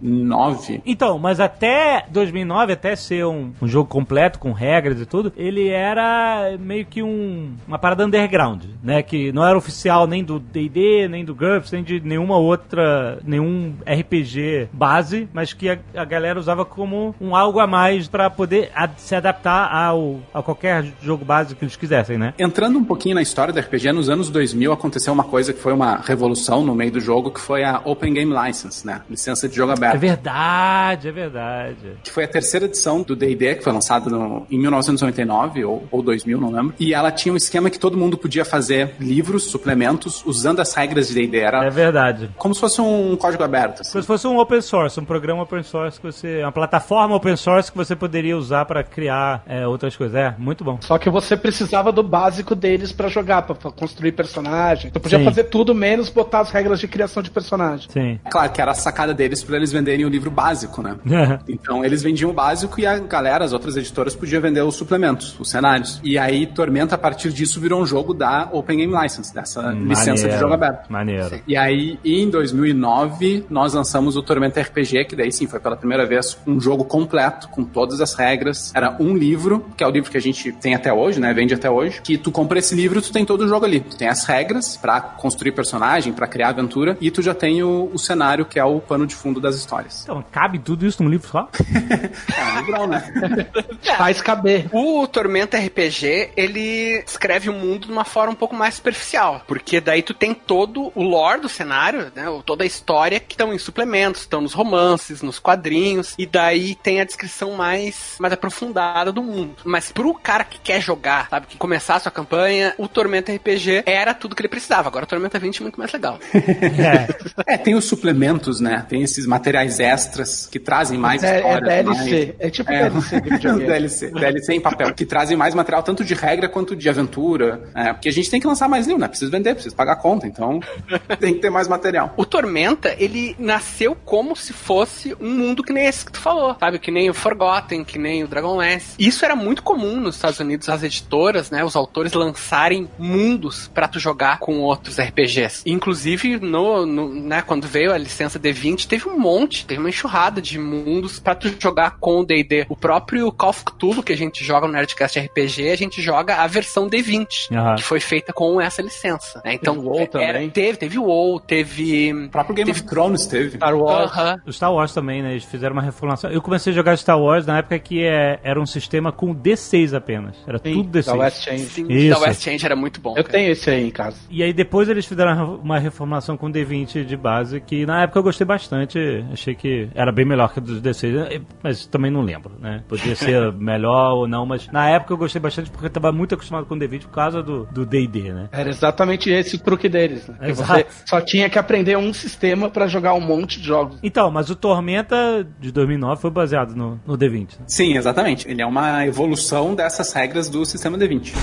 2009. Então, mas até 2009, até ser um, um jogo completo, com regras e tudo, ele era meio que um, uma parada underground, né? Que não era oficial nem do D&D, nem do GURPS, nem de nenhuma outra, nenhum RPG base, mas que a, a galera usava como um algo a mais pra poder a- se adaptar ao, a qualquer jogo base que eles quisessem, né? Entrando um pouquinho na história do RPG, nos anos 2000 aconteceu uma coisa que foi uma revolução no meio do jogo, que foi a Open Game License, né? Licença de jogo É aberto. verdade, é verdade. que foi a terceira edição do D&D, que foi lançado no- em 1999 ou, ou 2000, não lembro. E ela tinha um esquema que todo mundo podia fazer livros, suplementos, usando as regras de D&D. Era É verdade. como se fosse um código aberto. assim. Como se fosse um open source, um programa open source que você. Uma plataforma open source que você poderia usar pra criar é, outras coisas. É, muito bom. Só que você precisava do básico deles pra jogar, pra pra construir personagem. Você podia Sim. fazer tudo menos botar as regras de criação de personagem. Sim. Claro que era a sacada deles para eles venderem o livro básico, né? Então eles vendiam o básico e a galera, as outras editoras, podiam vender os suplementos, os cenários. E aí Tormenta, a partir disso, virou um jogo da Open Game License, dessa licença de jogo aberto. Maneiro. E aí, em 2009, nós lançamos o Tormenta RPG, que daí sim foi pela primeira vez um jogo completo, com todas as regras. Era um livro, que é o livro que a gente tem até hoje, né? Vende até hoje. Que tu compra esse livro, tu tem todo o jogo ali. Tu tem as regras pra construir personagem, pra criar aventura, e tu já tem o, o cenário, que é o pano de fundo das histórias. Então, cabe tudo isso num livro só? É, legal, né? Faz caber. O Tormenta RPG, ele escreve o mundo de uma forma um pouco mais superficial. Porque daí tu tem tem todo o lore do cenário, né? Toda a história que estão em suplementos, estão nos romances, nos quadrinhos, e daí tem a descrição mais, mais aprofundada do mundo. Mas pro cara que quer jogar, sabe, que começar a sua campanha, o Tormenta RPG era tudo que ele precisava. Agora o Tormenta 20 é muito mais legal. É, tem os suplementos, né? Tem esses materiais extras que trazem mais É, é histórias. DLC. mais- É tipo É. DLC de. DLC, DLC em papel, que trazem mais material tanto de regra quanto de aventura. É, porque a gente tem que lançar mais livro, né? Precisa vender, precisa pagar a conta, então tem que ter mais material. O Tormenta, ele nasceu como se fosse um mundo que nem esse que tu falou, sabe? Que nem o Forgotten, que nem o Dragonlance. Isso era muito comum nos Estados Unidos, as editoras, né? Os autores lançarem mundos pra tu jogar com outros RPGs. Inclusive, no, no- né, quando veio a licença D20, teve um monte, teve uma enxurrada de mundos pra tu jogar com o D&D. O próprio Call of Cthulhu, que a gente joga no Nerdcast RPG, a gente joga a versão D20 Aham. que foi feita com essa licença. né? Então, Teve o WoW era- também. teve, teve o WoW, teve O próprio Game of Thrones teve. Star Wars. Aham. O Star Wars também, né? Eles fizeram uma reformulação. Eu comecei a jogar Star Wars na época que é, era um sistema com D6 apenas. Era Sim, tudo D6. da West Change. Sim, Isso. da West End era muito bom. Eu cara. tenho esse aí em casa. E aí depois eles fizeram uma reformulação com D20 de base, que na época eu gostei bastante. Achei que era bem melhor que o dos D6, mas também não lembro, né? Podia ser melhor ou não, mas na época eu gostei bastante porque eu tava muito acostumado com D20 por causa do do D&D, né? Era exatamente esse o truque deles. Né? Que Exato. você só tinha que aprender um sistema pra jogar um monte de jogos. Então, mas o Tormenta de 2009 foi baseado no, no D20. né? Sim, exatamente. Ele é uma evolução dessas regras do sistema D20.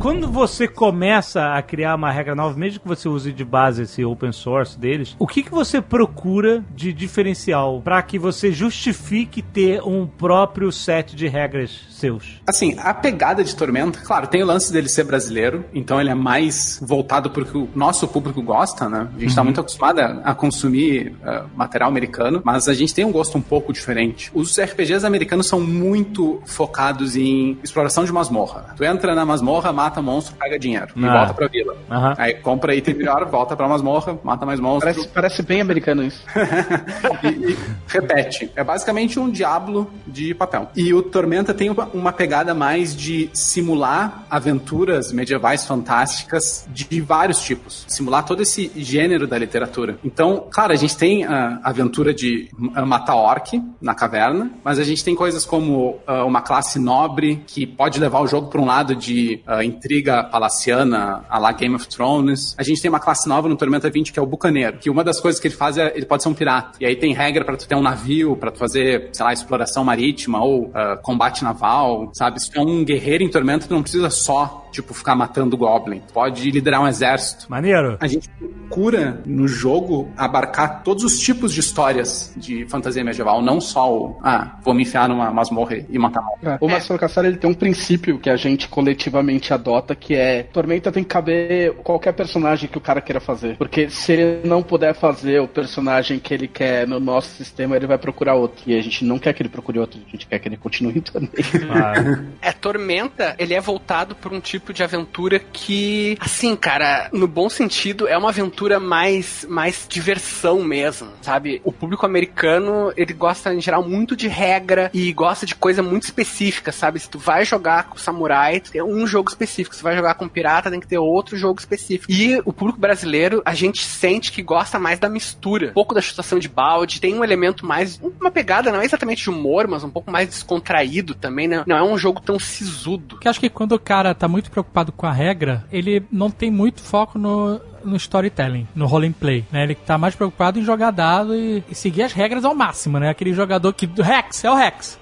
Quando você começa a criar uma regra nova, mesmo que você use de base esse open source deles, o que, que você procura de diferencial para que você justifique ter um próprio set de regras seus? Assim, a pegada de Tormenta, claro, tem o lance dele ser brasileiro, então ele é mais voltado porque o nosso público gosta, né? A gente tá muito acostumado a, consumir eh, material americano, mas a gente tem um gosto um pouco diferente. Os RPGs americanos são muito focados em exploração de masmorra. Tu entra na masmorra, mata monstro, pega dinheiro e Ah. volta pra vila. Aham. Aí compra item melhor, volta pra masmorra, mata mais monstros. Parece, parece bem americano isso. e, e repete. É basicamente um Diablo de papel. E o Tormenta tem uma, uma pegada mais de simular aventuras medievais fantásticas de vários tipos. Simular todo esse gênero da literatura. Então, claro, a gente tem a aventura de matar orc na caverna, mas a gente tem coisas como ah, uma classe nobre que pode levar o jogo para um lado de ah, intriga palaciana, a la Game of Thrones. A gente tem uma classe nova no Tormenta 20 que é o bucaneiro, que uma das coisas que ele faz é ele pode ser um pirata. E aí tem regra para tu ter um navio, para tu fazer, sei lá, exploração marítima ou ah, combate naval, sabe? Se tu é um guerreiro em Tormenta, tu não precisa só, tipo, ficar matando goblin. Pode liderar um exército. Maneiro. A gente procura no jogo abarcar todos os tipos de histórias de fantasia medieval, não só o, ah, vou me enfiar numa masmorra e matar mal. É. O Marcelo Cassaro ele tem um princípio que a gente coletivamente adota, que é Tormenta tem que caber qualquer personagem que o cara queira fazer. Porque se ele não puder fazer o personagem que ele quer no nosso sistema, ele vai procurar outro. E a gente não quer que ele procure outro, a gente quer que ele continue também. Ah, É, Tormenta, ele é voltado para um tipo de aventura que, assim, cara, no bom sentido, é uma aventura mais, mais diversão mesmo, sabe? O público americano, ele gosta, em geral, muito de regra e gosta de coisa muito específica, sabe? Se tu vai jogar com samurai, tem um jogo específico. Se tu vai jogar com pirata, tem que ter outro jogo específico. E o público brasileiro, a gente sente que gosta mais da mistura. Um pouco da chutação de balde, tem um elemento mais, uma pegada, não é exatamente de humor, mas um pouco mais descontraído também, né? Não é um jogo tão sisudo. Porque acho que quando o cara tá muito preocupado com a regra, ele não tem muito foco no, no storytelling, no role and play, né? Ele tá mais preocupado em jogar dado e, e seguir as regras ao máximo, né? Aquele jogador que do Rex, é o Rex.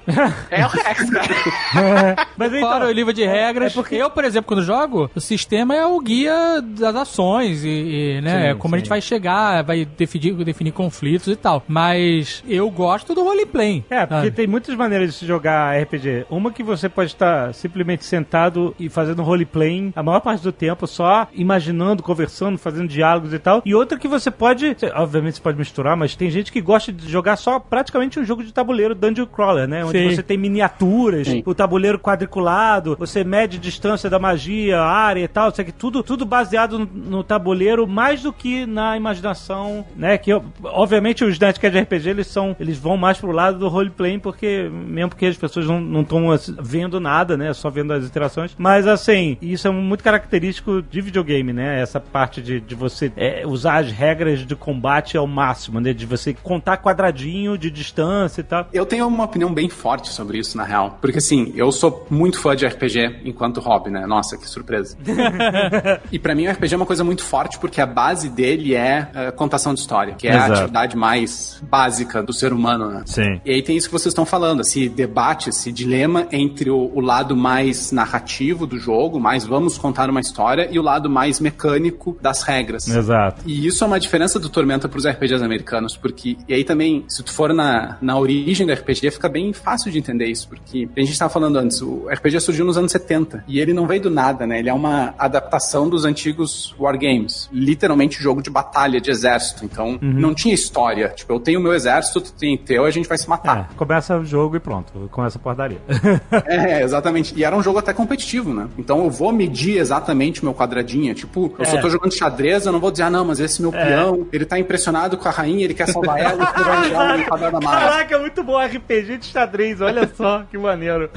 É o Rex, cara. Mas Fora então, o livro de regras. é porque- Eu, por exemplo, quando jogo, o sistema é o guia das ações e, e, né, Sim, é como a sim. gente vai chegar, vai definir, definir conflitos e tal. Mas eu gosto do roleplay. É, porque sabe? tem muitas maneiras de se jogar RPG. Uma que você pode estar simplesmente sentado e fazendo roleplay a maior parte do tempo, só imaginando, conversando, fazendo fazendo diálogos e tal. E outra que você pode, obviamente você pode misturar, mas tem gente que gosta de jogar só praticamente um jogo de tabuleiro Dungeon Crawler, né? Onde Sim. você tem miniaturas, Sim. o tabuleiro quadriculado, você mede distância da magia, área e tal, isso aqui, tudo, tudo baseado no, no tabuleiro, mais do que na imaginação, né? Que obviamente os Nerdcast de RPG eles são, eles vão mais pro lado do roleplay, porque mesmo porque as pessoas não estão vendo nada, né? Só vendo as interações. Mas assim, isso é muito característico de videogame, né? Essa parte de, de você é, usar as regras de combate ao máximo, né? De você contar quadradinho de distância e tal. Eu tenho uma opinião bem forte sobre isso, na real. Porque, assim, eu sou muito fã de RPG enquanto hobby, né? Nossa, que surpresa. e pra mim, o RPG é uma coisa muito forte porque a base dele é a contação de história, que é Exato. a atividade mais básica do ser humano, né? Sim. E aí tem isso que vocês estão falando, esse debate, esse dilema entre o, o lado mais narrativo do jogo, mais vamos contar uma história, e o lado mais mecânico das regras. Exato. E isso é uma diferença do Tormenta pros RPGs americanos, porque. E aí também, se tu for na, na origem do RPG, fica bem fácil de entender isso, porque a gente tava falando antes, o RPG surgiu nos anos 70, e ele não veio do nada, né? Ele é uma adaptação dos antigos wargames. Literalmente jogo de batalha, de exército. Então, não tinha história. Tipo, eu tenho meu exército, tu tem teu, a gente vai se matar. É, começa o jogo e pronto, começa a portaria. É, exatamente. E era um jogo até competitivo, né? Então eu vou medir exatamente o meu quadradinho. Tipo, eu só É. tô jogando xadrez, eu não vou dizer, ah, não, mas esse meu peão, ele tá impressionado com a rainha, ele quer salvar ela, e vai enviar um quadrado a mais. Caraca, é muito bom RPG de xadrez, olha só que maneiro.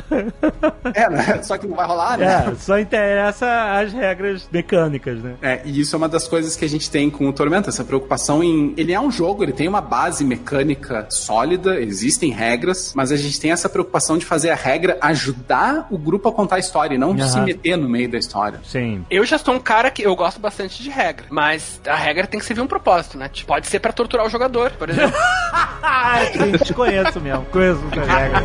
É, né? Só que não vai rolar, né? É, só interessa as regras mecânicas, né? É, e isso é uma das coisas que a gente tem com o Tormenta, essa preocupação em. Ele é um jogo, ele tem uma base mecânica sólida, existem regras, mas a gente tem essa preocupação de fazer a regra ajudar o grupo a contar a história e não Aham. se meter no meio da história. Sim. Eu já sou um cara que eu gosto bastante de regra, mas a regra tem que servir um propósito, né? Tipo, Pode ser pra torturar o jogador, por exemplo. Ah, sim, te conheço mesmo. Conheço essa regra.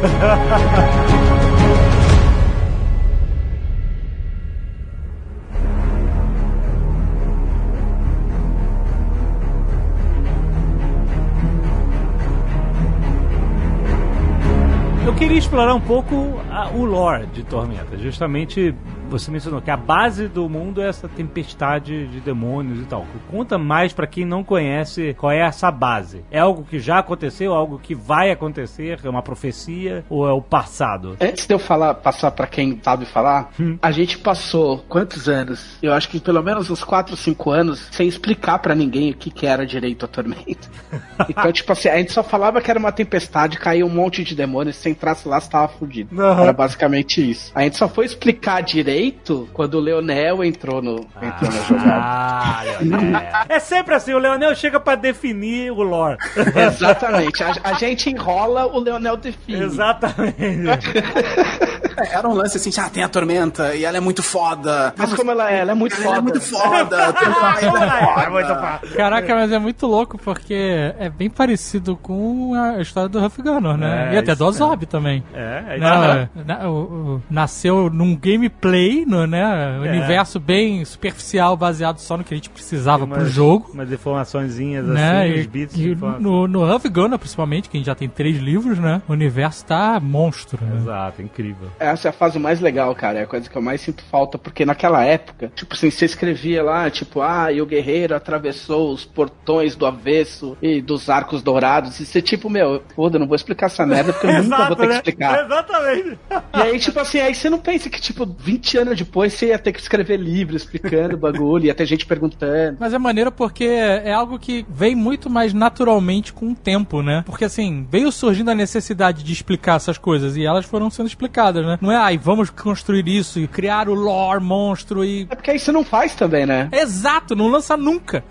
Eu queria explorar um pouco a- o lore de Tormenta. Justamente, você mencionou que a base do mundo é essa tempestade de demônios e tal. Conta mais pra quem não conhece qual é essa base. É algo que já aconteceu, algo que vai acontecer, é uma profecia ou é o passado? Antes de eu falar, passar pra quem sabe falar, a gente passou quantos anos? Eu acho que pelo menos uns 4, 5 anos sem explicar pra ninguém o que, que era direito a tormenta. então, tipo assim, a gente só falava que era uma tempestade, caía um monte de demônios, se entrasse lá, você tava fudido. Era basicamente isso. A gente só foi explicar direito quando o Leonel entrou no, entrou na jogada. Ah, Leonel. É sempre assim, o Leonel chega pra definir o lore. Exatamente. A, a gente enrola, o Leonel define. Exatamente. É, Era um lance assim, ah, tem a tormenta e ela é muito foda. Mas como ela é, ela é muito Ela foda. é muito foda. É, foda. muito fácil. Caraca, mas é muito louco porque é bem parecido com a história do Huff Gunner, né? É, e até do Ozob também. É, é Não, isso. é, na- o- o- nasceu num gameplay, né? É. universo bem superficial, baseado só no que a gente precisava Umas- pro jogo. Umas informaçõezinhas Né? assim, E, bits e de informação. no, no Huff Gunner, principalmente, que a gente já tem três livros, né? O universo tá monstro, né? Exato, incrível. Essa é a fase mais legal, cara. É a coisa que eu mais sinto falta, porque naquela época, tipo assim, você escrevia lá, tipo, ah, e o guerreiro atravessou os portões do avesso e dos arcos dourados. E você, tipo, meu, foda, não vou explicar essa merda, porque eu nunca vou ter que né? explicar. Exatamente. E aí, tipo assim, aí você não pensa que, tipo, 20 anos depois você ia ter que escrever livro explicando o bagulho, ia ter gente perguntando. Mas é maneiro porque é algo que vem muito mais naturalmente com o tempo, né? Porque assim, veio surgindo a necessidade de explicar essas coisas e elas foram sendo explicadas, né? Não é, ai, vamos construir isso e criar o lore monstro e. É porque aí você não faz também, né? Exato, não lança nunca.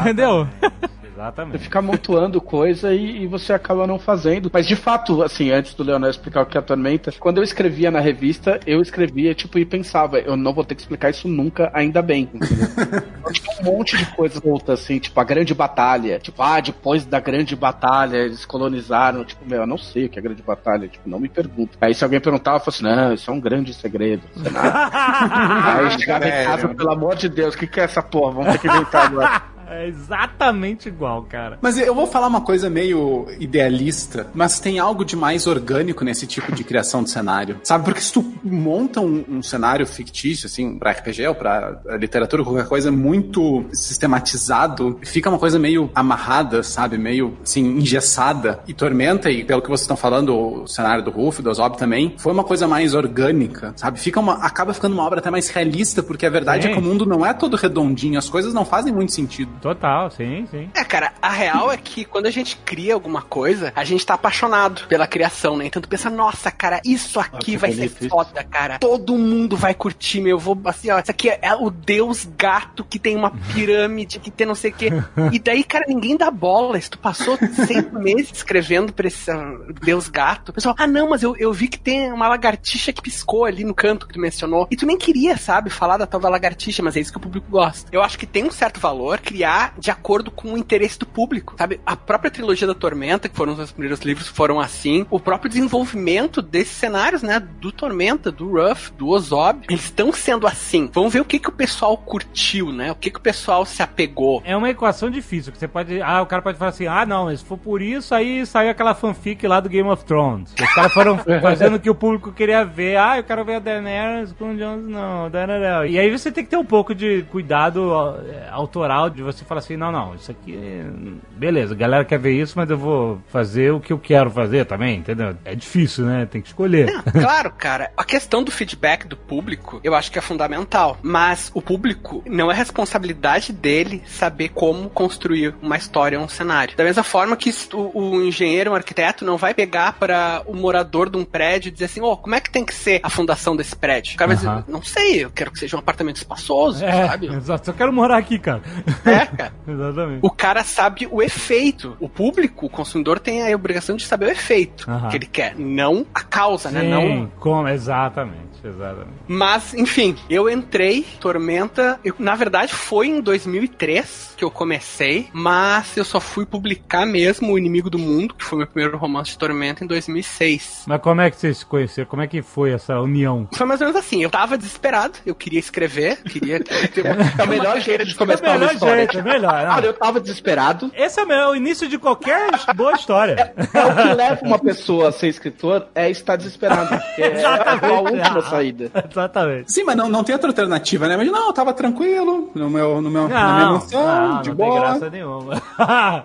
Entendeu? Você Exatamente. fica amontoando coisa e, e você acaba não fazendo. Mas de fato, assim, antes do Leonel explicar o que é a tormenta, quando eu escrevia na revista, eu escrevia, tipo, e pensava, eu não vou ter que explicar isso nunca, ainda bem. entendeu? então, tipo, um monte de coisa volta, assim, tipo, a grande batalha. Tipo, ah, depois da grande batalha, eles colonizaram. Tipo, meu, eu não sei o que é a grande batalha. Tipo, não me pergunta. Aí se alguém perguntava, eu falava assim, não, isso é um grande segredo. Não sei nada. Aí chegava em casa, pelo amor de Deus, o que, que é essa porra? Vamos ter que inventar agora. É exatamente igual, cara. Mas eu vou falar uma coisa meio idealista, mas tem algo de mais orgânico nesse tipo de criação de cenário. Sabe? Porque se tu monta um, um cenário fictício, assim, pra RPG ou pra literatura, qualquer coisa muito sistematizado, fica uma coisa meio amarrada, sabe? Meio, assim, engessada. E Tormenta, e pelo que vocês estão falando, o cenário do Ruff, do Ozob também, foi uma coisa mais orgânica, sabe? Fica uma, acaba ficando uma obra até mais realista, porque a verdade Sim. é que o mundo não é todo redondinho, as coisas não fazem muito sentido. Total, sim, sim. É, cara, a real é que quando a gente cria alguma coisa, a gente tá apaixonado pela criação, né? Então tu pensa, nossa, cara, isso aqui vai ser bonito isso. foda, cara. Todo mundo vai curtir, meu. Eu vou, assim, ó, isso aqui é, é o deus gato que tem uma pirâmide, que tem não sei o quê. E daí, cara, ninguém dá bola. Se tu passou seis meses escrevendo pra esse ah, deus gato, o pessoal, ah, não, mas eu, eu vi que tem uma lagartixa que piscou ali no canto que tu mencionou. E tu nem queria, sabe, falar da tal da lagartixa, mas é isso que o público gosta. Eu acho que tem um certo valor criar de acordo com o interesse do público, sabe? A própria trilogia da Tormenta, que foram os meus primeiros livros, foram assim. O próprio desenvolvimento desses cenários, né? Do Tormenta, do Ruff, do Ozob, eles estão sendo assim. Vamos ver o que, que o pessoal curtiu, né? O que, que o pessoal se apegou. É uma equação difícil, que você pode. Ah, o cara pode falar assim, ah, não, mas se for por isso, aí saiu aquela fanfic lá do Game of Thrones. Os caras foram fazendo o que o público queria ver. Ah, eu quero ver a Daenerys com o Jon Snow. Daenerys. E aí você tem que ter um pouco de cuidado é, autoral de você falar assim, não, não, isso aqui. Beleza, a galera quer ver isso, mas eu vou fazer o que eu quero fazer também, entendeu? É difícil, né? Tem que escolher. Claro, cara, a questão do feedback do público eu acho que é fundamental. Mas o público não é responsabilidade dele saber como construir uma história ou um cenário. Da mesma forma que o, o engenheiro, o arquiteto, não vai pegar para o morador de um prédio e dizer assim: ó, como é que tem que ser a fundação desse prédio? O cara vai Aham. dizer: não sei, eu quero que seja um apartamento espaçoso, É, sabe? exato. Só quero morar aqui, cara. É, Exatamente. O cara sabe o efeito. O público, o consumidor, tem a obrigação de saber o efeito Aham. que ele quer, não a causa, né? Sim, Não como, exatamente, exatamente. Mas, enfim, eu entrei, Tormenta. Eu, na verdade, foi em 2003 que eu comecei, mas eu só fui publicar mesmo O Inimigo do Mundo, que foi meu primeiro romance de Tormenta, em 2006. Mas como é que vocês se conheceram? Como é que foi essa união? Foi mais ou menos assim, eu tava desesperado, eu queria escrever, queria ter uma, É o melhor jeito de É começar o uma história. É melhor. não. Olha, eu tava desesperado. Esse é o, melhor, o início de qualquer boa história. É o que leva uma pessoa a ser escritor é estar desesperado. porque É a última saída. Exatamente. Sim, mas não, não tem outra alternativa, né? Mas não, eu tava tranquilo, no meu, no meu, na minha Não, emoção, não, de não tem boa. graça nenhuma.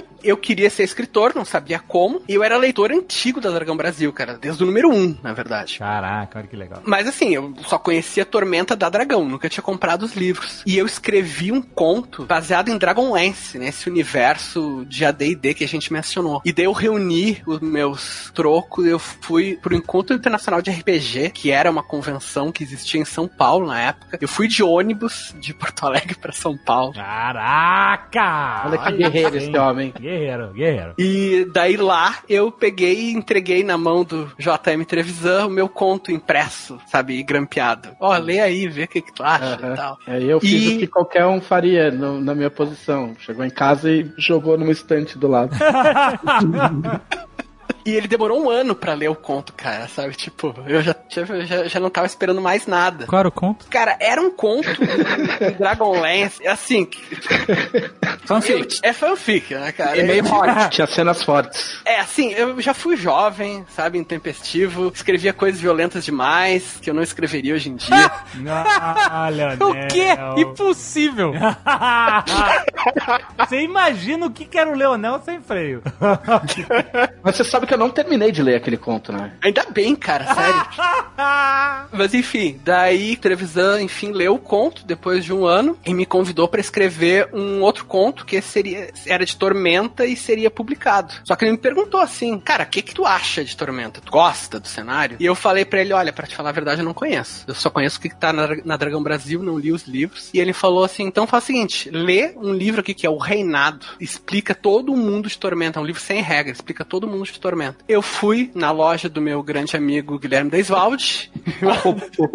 Eu queria ser escritor, não sabia como, e eu era leitor antigo da Dragão Brasil, cara, desde o número 1, na verdade. Caraca, olha que legal. Mas assim, eu só conhecia Tormenta da Dragão, nunca tinha comprado os livros. E eu escrevi um conto baseado em Dragonlance, nesse universo de AD&D que a gente mencionou. E daí eu reuni os meus trocos, eu fui pro Encontro Internacional de RPG, que era uma convenção que existia em São Paulo na época. Eu fui de ônibus de Porto Alegre pra São Paulo. Caraca! Olha que guerreiro esse homem. Guerreiro, guerreiro. E daí lá eu peguei e entreguei na mão do JM Trevisan o meu conto impresso, sabe, e grampeado. Ó, lê aí, vê o que, que tu acha e tal. Aí eu fiz E- o que qualquer um faria no- na minha posição. Chegou em casa e jogou numa estante do lado. E ele demorou um ano pra ler o conto, cara, sabe? Tipo, eu já, já, já, já não tava esperando mais nada. Qual era o conto? Cara, era um conto em Dragonlance, assim. Fanfic. É fanfic, né, cara? E meio hot, tinha cenas fortes. É, assim, eu já fui jovem, sabe, intempestivo, escrevia coisas violentas demais, que eu não escreveria hoje em dia. Olha, O quê? Impossível! Você imagina o que que era o Leonel sem freio. Mas você sabe que eu não terminei de ler aquele conto, né? Ainda bem, cara, sério. Mas enfim, daí Trevisan, enfim, leu o conto depois de um ano e me convidou pra escrever um outro conto que seria era de Tormenta e seria publicado. Só que ele me perguntou assim, cara, o que que tu acha de Tormenta? Tu gosta do cenário? E eu falei pra ele, olha, pra te falar a verdade, eu não conheço. Eu só conheço o que que tá na, na Dragão Brasil, não li os livros. E ele falou assim, então faz o seguinte, lê um livro aqui que é o Reinado, explica todo o mundo de Tormenta, é um livro sem regra, explica todo o mundo de Tormenta. Tormenta. Eu fui na loja do meu grande amigo Guilherme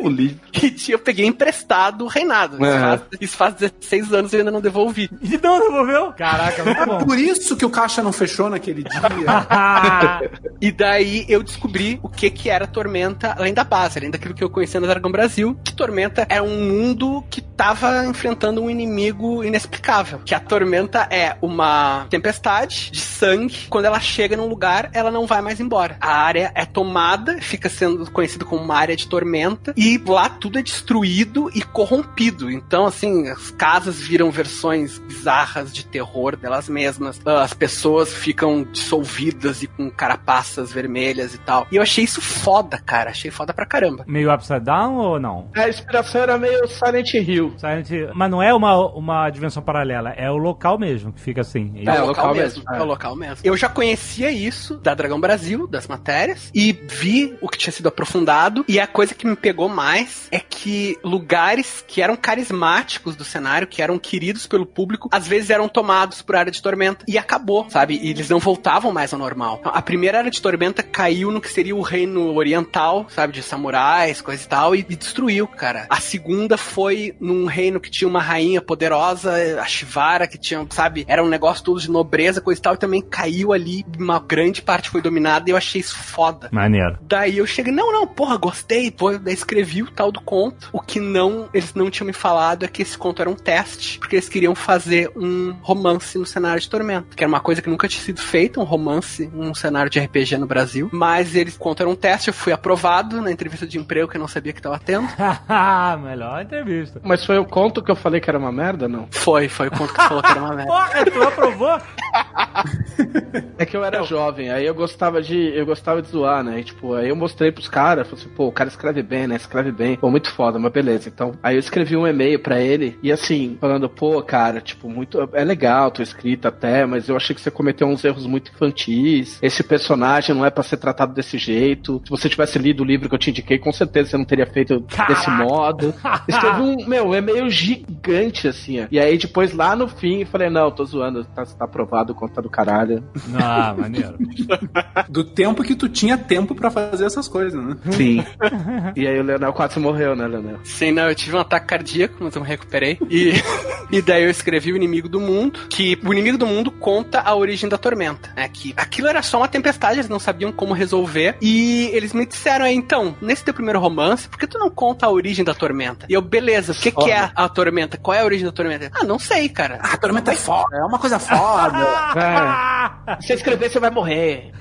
livro. e tinha- eu peguei emprestado o Reinado. Isso, É. faz, isso faz 16 anos e eu ainda não devolvi. E não devolveu? Caraca, muito bom. Por isso que o caixa não fechou naquele dia. E daí eu descobri o que que era Tormenta, além da base, além daquilo que eu conhecia no Dragão Brasil, que Tormenta é um mundo que tava enfrentando um inimigo inexplicável. Que a Tormenta é uma tempestade de sangue. Quando ela chega num lugar, ela não vai mais embora. A área é tomada, fica sendo conhecida como uma área de tormenta, e lá tudo é destruído e corrompido. Então, assim, as casas viram versões bizarras de terror delas mesmas. As pessoas ficam dissolvidas e com carapaças vermelhas e tal. E eu achei isso foda, cara. Achei foda pra caramba. meio upside down ou não? A inspiração era meio Silent Hill. Silent Hill. Mas não é uma, uma dimensão paralela, é o local mesmo que fica assim. É, É, o o local, local mesmo. mesmo, É. é. o local mesmo. Eu já conhecia isso da Dragão Brasil, das matérias, e vi o que tinha sido aprofundado. E a coisa que me pegou mais é que lugares que eram carismáticos do cenário, que eram queridos pelo público, às vezes eram tomados por área de tormenta e acabou, sabe? E eles não voltavam mais ao normal. A primeira área de tormenta caiu no que seria o reino oriental, sabe? De samurais, coisa e tal, e, e destruiu, cara. A segunda foi num reino que tinha uma rainha poderosa, a Shivara, que tinha, sabe? Era um negócio todo de nobreza, coisa e tal, e também caiu ali. Uma grande parte foi dominada e eu achei isso foda. Maneiro. Daí eu cheguei, não, não, porra, gostei. Pô, daí escrevi o tal do conto. O que não, eles não tinham me falado é que esse conto era um teste, porque eles queriam fazer um romance no cenário de Tormenta, que era uma coisa que nunca tinha sido feita, um romance num cenário de RPG no Brasil. Mas eles, o conto era um teste, eu fui aprovado na entrevista de emprego que eu não sabia que tava tendo. Melhor entrevista. Mas foi o conto que eu falei que era uma merda, não? Foi, foi o conto que falou que era uma merda. Porra, tu aprovou? É que eu era jovem, aí eu gostava de. Eu gostava de zoar, né? E, tipo, aí eu mostrei pros caras, falei assim, pô, o cara escreve bem, né? Escreve bem. Pô, muito foda, mas beleza. Então, aí eu escrevi um e-mail pra ele, e assim, falando, pô, cara, tipo, muito. É legal tua escrita até, mas eu achei que você cometeu uns erros muito infantis. Esse personagem não é pra ser tratado desse jeito. Se você tivesse lido o livro que eu te indiquei, com certeza você não teria feito desse modo. Escrevi um, meu, um e-mail gigante, assim, ó. E aí depois lá no fim, falei, não, tô zoando, tá, tá aprovado, tá do caralho. Ah, maneiro. Do tempo que tu tinha tempo pra fazer essas coisas, né? Sim. e aí o Leonel quase morreu, né, Leonel? Sim, não, eu tive um ataque cardíaco, mas eu me recuperei. E, e daí eu escrevi o Inimigo do Mundo, que o Inimigo do Mundo conta a origem da tormenta, né? Que aquilo era só uma tempestade, eles não sabiam como resolver. E eles me disseram, então, nesse teu primeiro romance, por que tu não conta a origem da tormenta? E eu, beleza, o que, que é a tormenta? Qual é a origem da tormenta? Ah, não sei, cara. Ah, a tormenta é foda, é uma coisa foda. É. Se você escrever, você vai morrer.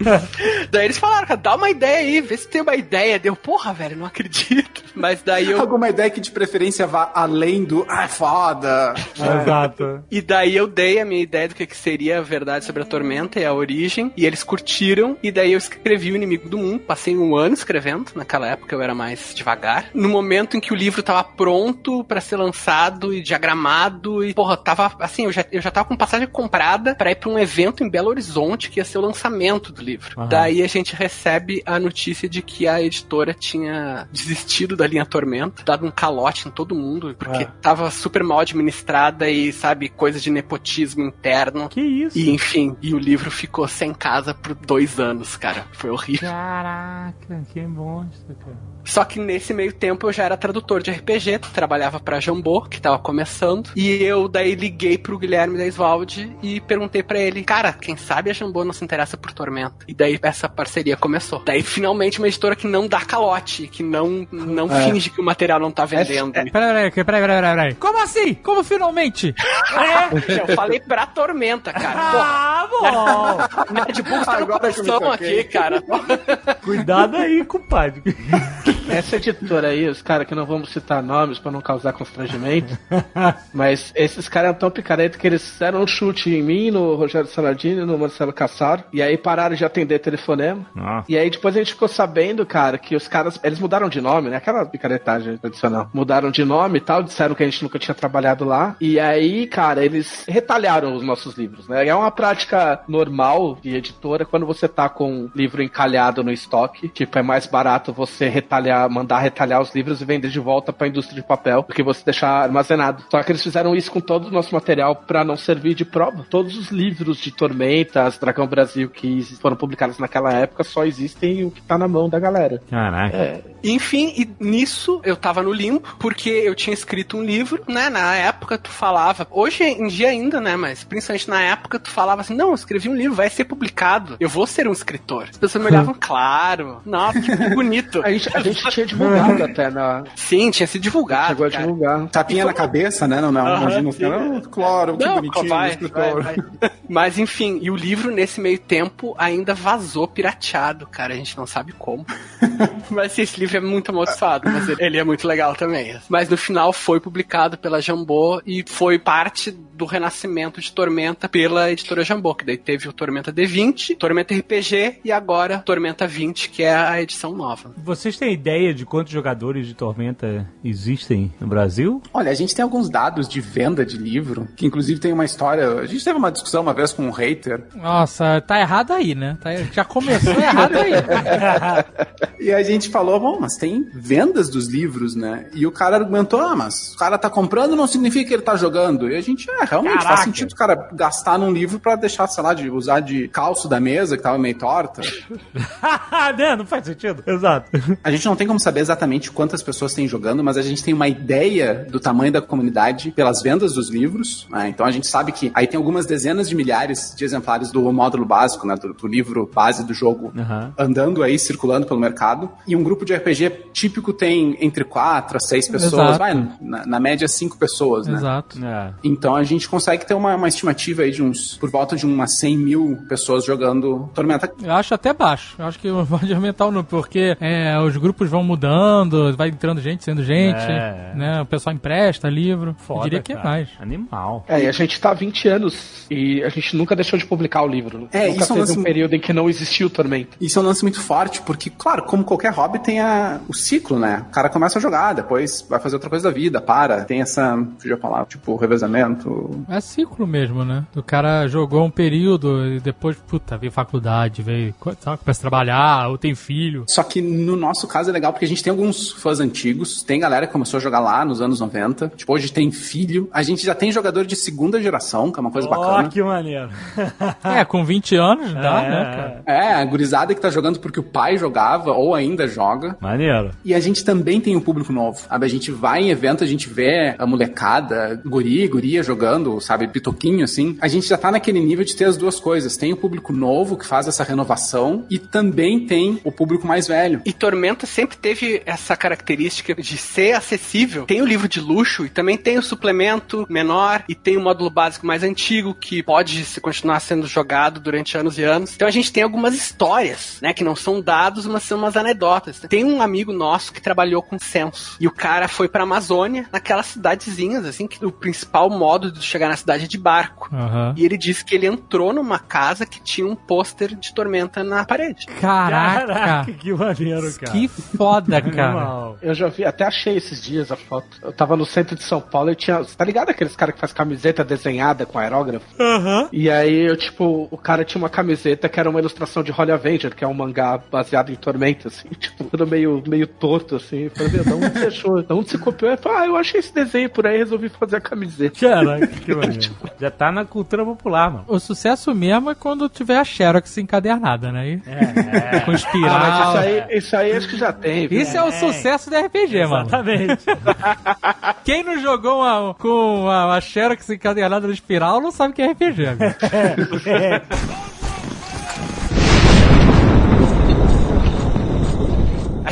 Daí eles falaram, cara, dá uma ideia aí, vê se tem uma ideia. Deu, porra, velho, não acredito. Mas daí eu. Alguma ideia que de preferência vá além do ah, é foda. Exato. E daí eu dei a minha ideia do que, que seria a verdade sobre a tormenta e a origem, e eles curtiram, e daí eu escrevi o Inimigo do Mundo, passei um ano escrevendo, naquela época eu era mais devagar. No momento em que o livro tava pronto pra ser lançado e diagramado, e porra, tava assim, eu já, eu já tava com passagem comprada pra ir pra um evento em Belo Horizonte, que ia ser o lançamento do livro. Aham. Daí a gente recebe a notícia de que a editora tinha desistido da linha Tormenta, dado um calote em todo mundo, porque Ah. tava super mal administrada e, sabe, coisa de nepotismo interno. Que isso? E enfim, e o livro ficou sem casa por dois anos, cara. Foi horrível. Caraca, que monstro, cara. Só que nesse meio tempo eu já era tradutor de RPG, trabalhava pra Jambô, que tava começando, e eu daí liguei pro Guilherme Deiswald e perguntei pra ele, cara, quem sabe a Jambô não se interessa por Tormenta? E daí essa parceria começou. Daí finalmente uma editora que não dá calote, que não, não É. finge que o material não tá vendendo. É- Peraí, peraí, peraí, peraí, peraí, peraí. Como assim? Como finalmente? É, eu falei pra Tormenta, cara. Ah, bom. Nerd Books tá no coração aqui, cara. Cuidado aí, compadre. Essa editora aí, os caras que não vamos citar nomes pra não causar constrangimento, mas esses caras eram tão picareta que eles fizeram um chute em mim, no Rogério Saladini, no Marcelo Cassaro, E aí pararam de atender telefonema. Nossa. E aí depois a gente ficou sabendo, cara, que os caras, eles mudaram de nome, né? Aquela picaretagem tradicional. Mudaram de nome e tal, disseram que a gente nunca tinha trabalhado lá. E aí, cara, eles retalharam os nossos livros, né? É uma prática normal de editora quando você tá com um livro encalhado no estoque. Tipo, é mais barato você retalhar, mandar retalhar os livros e vender de volta pra indústria de papel do que você deixar armazenado. Só que eles fizeram isso com todo o nosso material pra não servir de prova. Todos os livros de Tormentas, Dragão Brasil que foram publicados naquela época só existem o que tá na mão da galera. Caraca. É, Enfim, e nisso eu tava no limbo, porque eu tinha escrito um livro, né? Na época tu falava, hoje em dia ainda, né? Mas principalmente na época tu falava assim: não, eu escrevi um livro, vai ser publicado, eu vou ser um escritor. As pessoas me olhavam, claro, nossa, que bonito. a gente, a gente tinha divulgado até na. Sim, tinha sido divulgado. Chegou a cara. divulgar. Tapinha na cabeça, né? Não, não, Aham, imagina, sim. cara, "Ah, claro, que Não, bonitinho, vai, escritor." vai, vai. Mas enfim, e o livro nesse meio tempo ainda vazou pirateado, cara. A gente não sabe como. mas esse livro é muito amaldiçoado, mas ele, ele é muito legal também. Mas no final foi publicado pela Jambô e foi parte do renascimento de Tormenta pela editora Jambô, que daí teve o Tormenta D20, Tormenta RPG e agora Tormenta 20, que é a edição nova. Vocês têm ideia de quantos jogadores de Tormenta existem no Brasil? Olha, a gente tem alguns dados de venda de livro, que inclusive tem uma história. A gente teve uma discussão uma vez com um hater, Nossa, tá errado aí, né? Tá- já começou errado aí. e a gente falou, bom, mas tem vendas dos livros, né? E o cara argumentou, ah, mas o cara tá comprando não significa que ele tá jogando. E a gente, é, realmente Caraca. faz sentido o cara gastar num livro pra deixar, sei lá, de usar de calço da mesa, que tava meio torta. né? Não faz sentido. Exato. A gente não tem como saber exatamente quantas pessoas tem jogando, mas a gente tem uma ideia do tamanho da comunidade pelas vendas dos livros. né? Então a gente sabe que aí tem algumas dezenas de milhares de exemplares do módulo básico, né, do, do livro base do jogo, Aham. andando aí, circulando pelo mercado. E um grupo de RPG típico tem entre quatro a seis pessoas, Exato. vai, na, na média cinco pessoas, né? Exato. É. Então a gente consegue ter uma, uma estimativa aí de uns, por volta de umas 100 mil pessoas jogando Tormenta. Eu acho até baixo. Eu acho que pode aumentar o número, porque é, os grupos vão mudando, vai entrando gente, sendo gente, É. né? O pessoal empresta livro. Foda, Eu diria que cara. é mais. Animal. É, e a gente tá há 20 anos e a gente nunca deixou de publicar o livro. É, nunca isso é um lance- um período em que não existiu o Tormento. Isso é um lance muito forte, porque, claro, como qualquer hobby, tem a, o ciclo, né? O cara começa a jogar, depois vai fazer outra coisa da vida, para. Tem essa, fugiu a palavra, tipo, revezamento. É ciclo mesmo, né? O cara jogou um período e depois, puta, veio faculdade, veio, sabe, começa a trabalhar, ou tem filho. Só que no nosso caso é legal porque a gente tem alguns fãs antigos, tem galera que começou a jogar lá nos anos 90, tipo, hoje tem filho. A gente já tem jogador de segunda geração, que é uma coisa Ó, bacana. que maneiro. É, com 20 anos dá, É, né, cara? É, a gurizada que tá jogando porque o pai jogava ou ainda joga. Maneiro. E a gente também tem um público novo, sabe? A gente vai em evento, a gente vê a molecada, guri, guria jogando, sabe? Pitoquinho, assim. A gente já tá naquele nível de ter as duas coisas. Tem o público novo que faz essa renovação e também tem o público mais velho. E Tormenta sempre teve essa característica de ser acessível. Tem o livro de luxo e também tem o suplemento menor e tem o módulo básico mais antigo que pode se continuar sendo jogado durante anos e anos. Então a gente tem algumas histórias, né, que não são dados, mas são umas anedotas. Tem um amigo nosso que trabalhou com censo e o cara foi pra Amazônia, naquelas cidadezinhas assim, que o principal modo de chegar na cidade de barco. Aham. E ele disse que ele entrou numa casa que tinha um pôster de Tormenta na parede. Caraca, que maneiro, cara. que foda, cara. Eu já vi, até achei esses dias a foto. Eu tava no centro de São Paulo e tinha. Tá ligado aqueles caras que faz camiseta desenhada com aerógrafo? Aham. E aí, eu, tipo, o cara tinha uma camiseta que era uma ilustração de Holy Avenger, que é um mangá baseado em Tormenta, assim, tipo, tudo meio, meio torto, assim. Eu falei, meu, de onde você achou? De onde você copiou? Ele falou, ah, eu achei esse desenho por aí e resolvi fazer a camiseta. Caraca, que maneiro. Já tá na cultura popular, mano. O sucesso mesmo é quando tiver a Xerox encadernada, né? E- É, Com Ah, espiral. mas isso aí, isso aí acho que já tem. viu? Isso é o sucesso do RPG, mano. exatamente. Quem não jogou uma, com a, a Xerox encadernada no espiral não sabe o que é RPG. amigo. A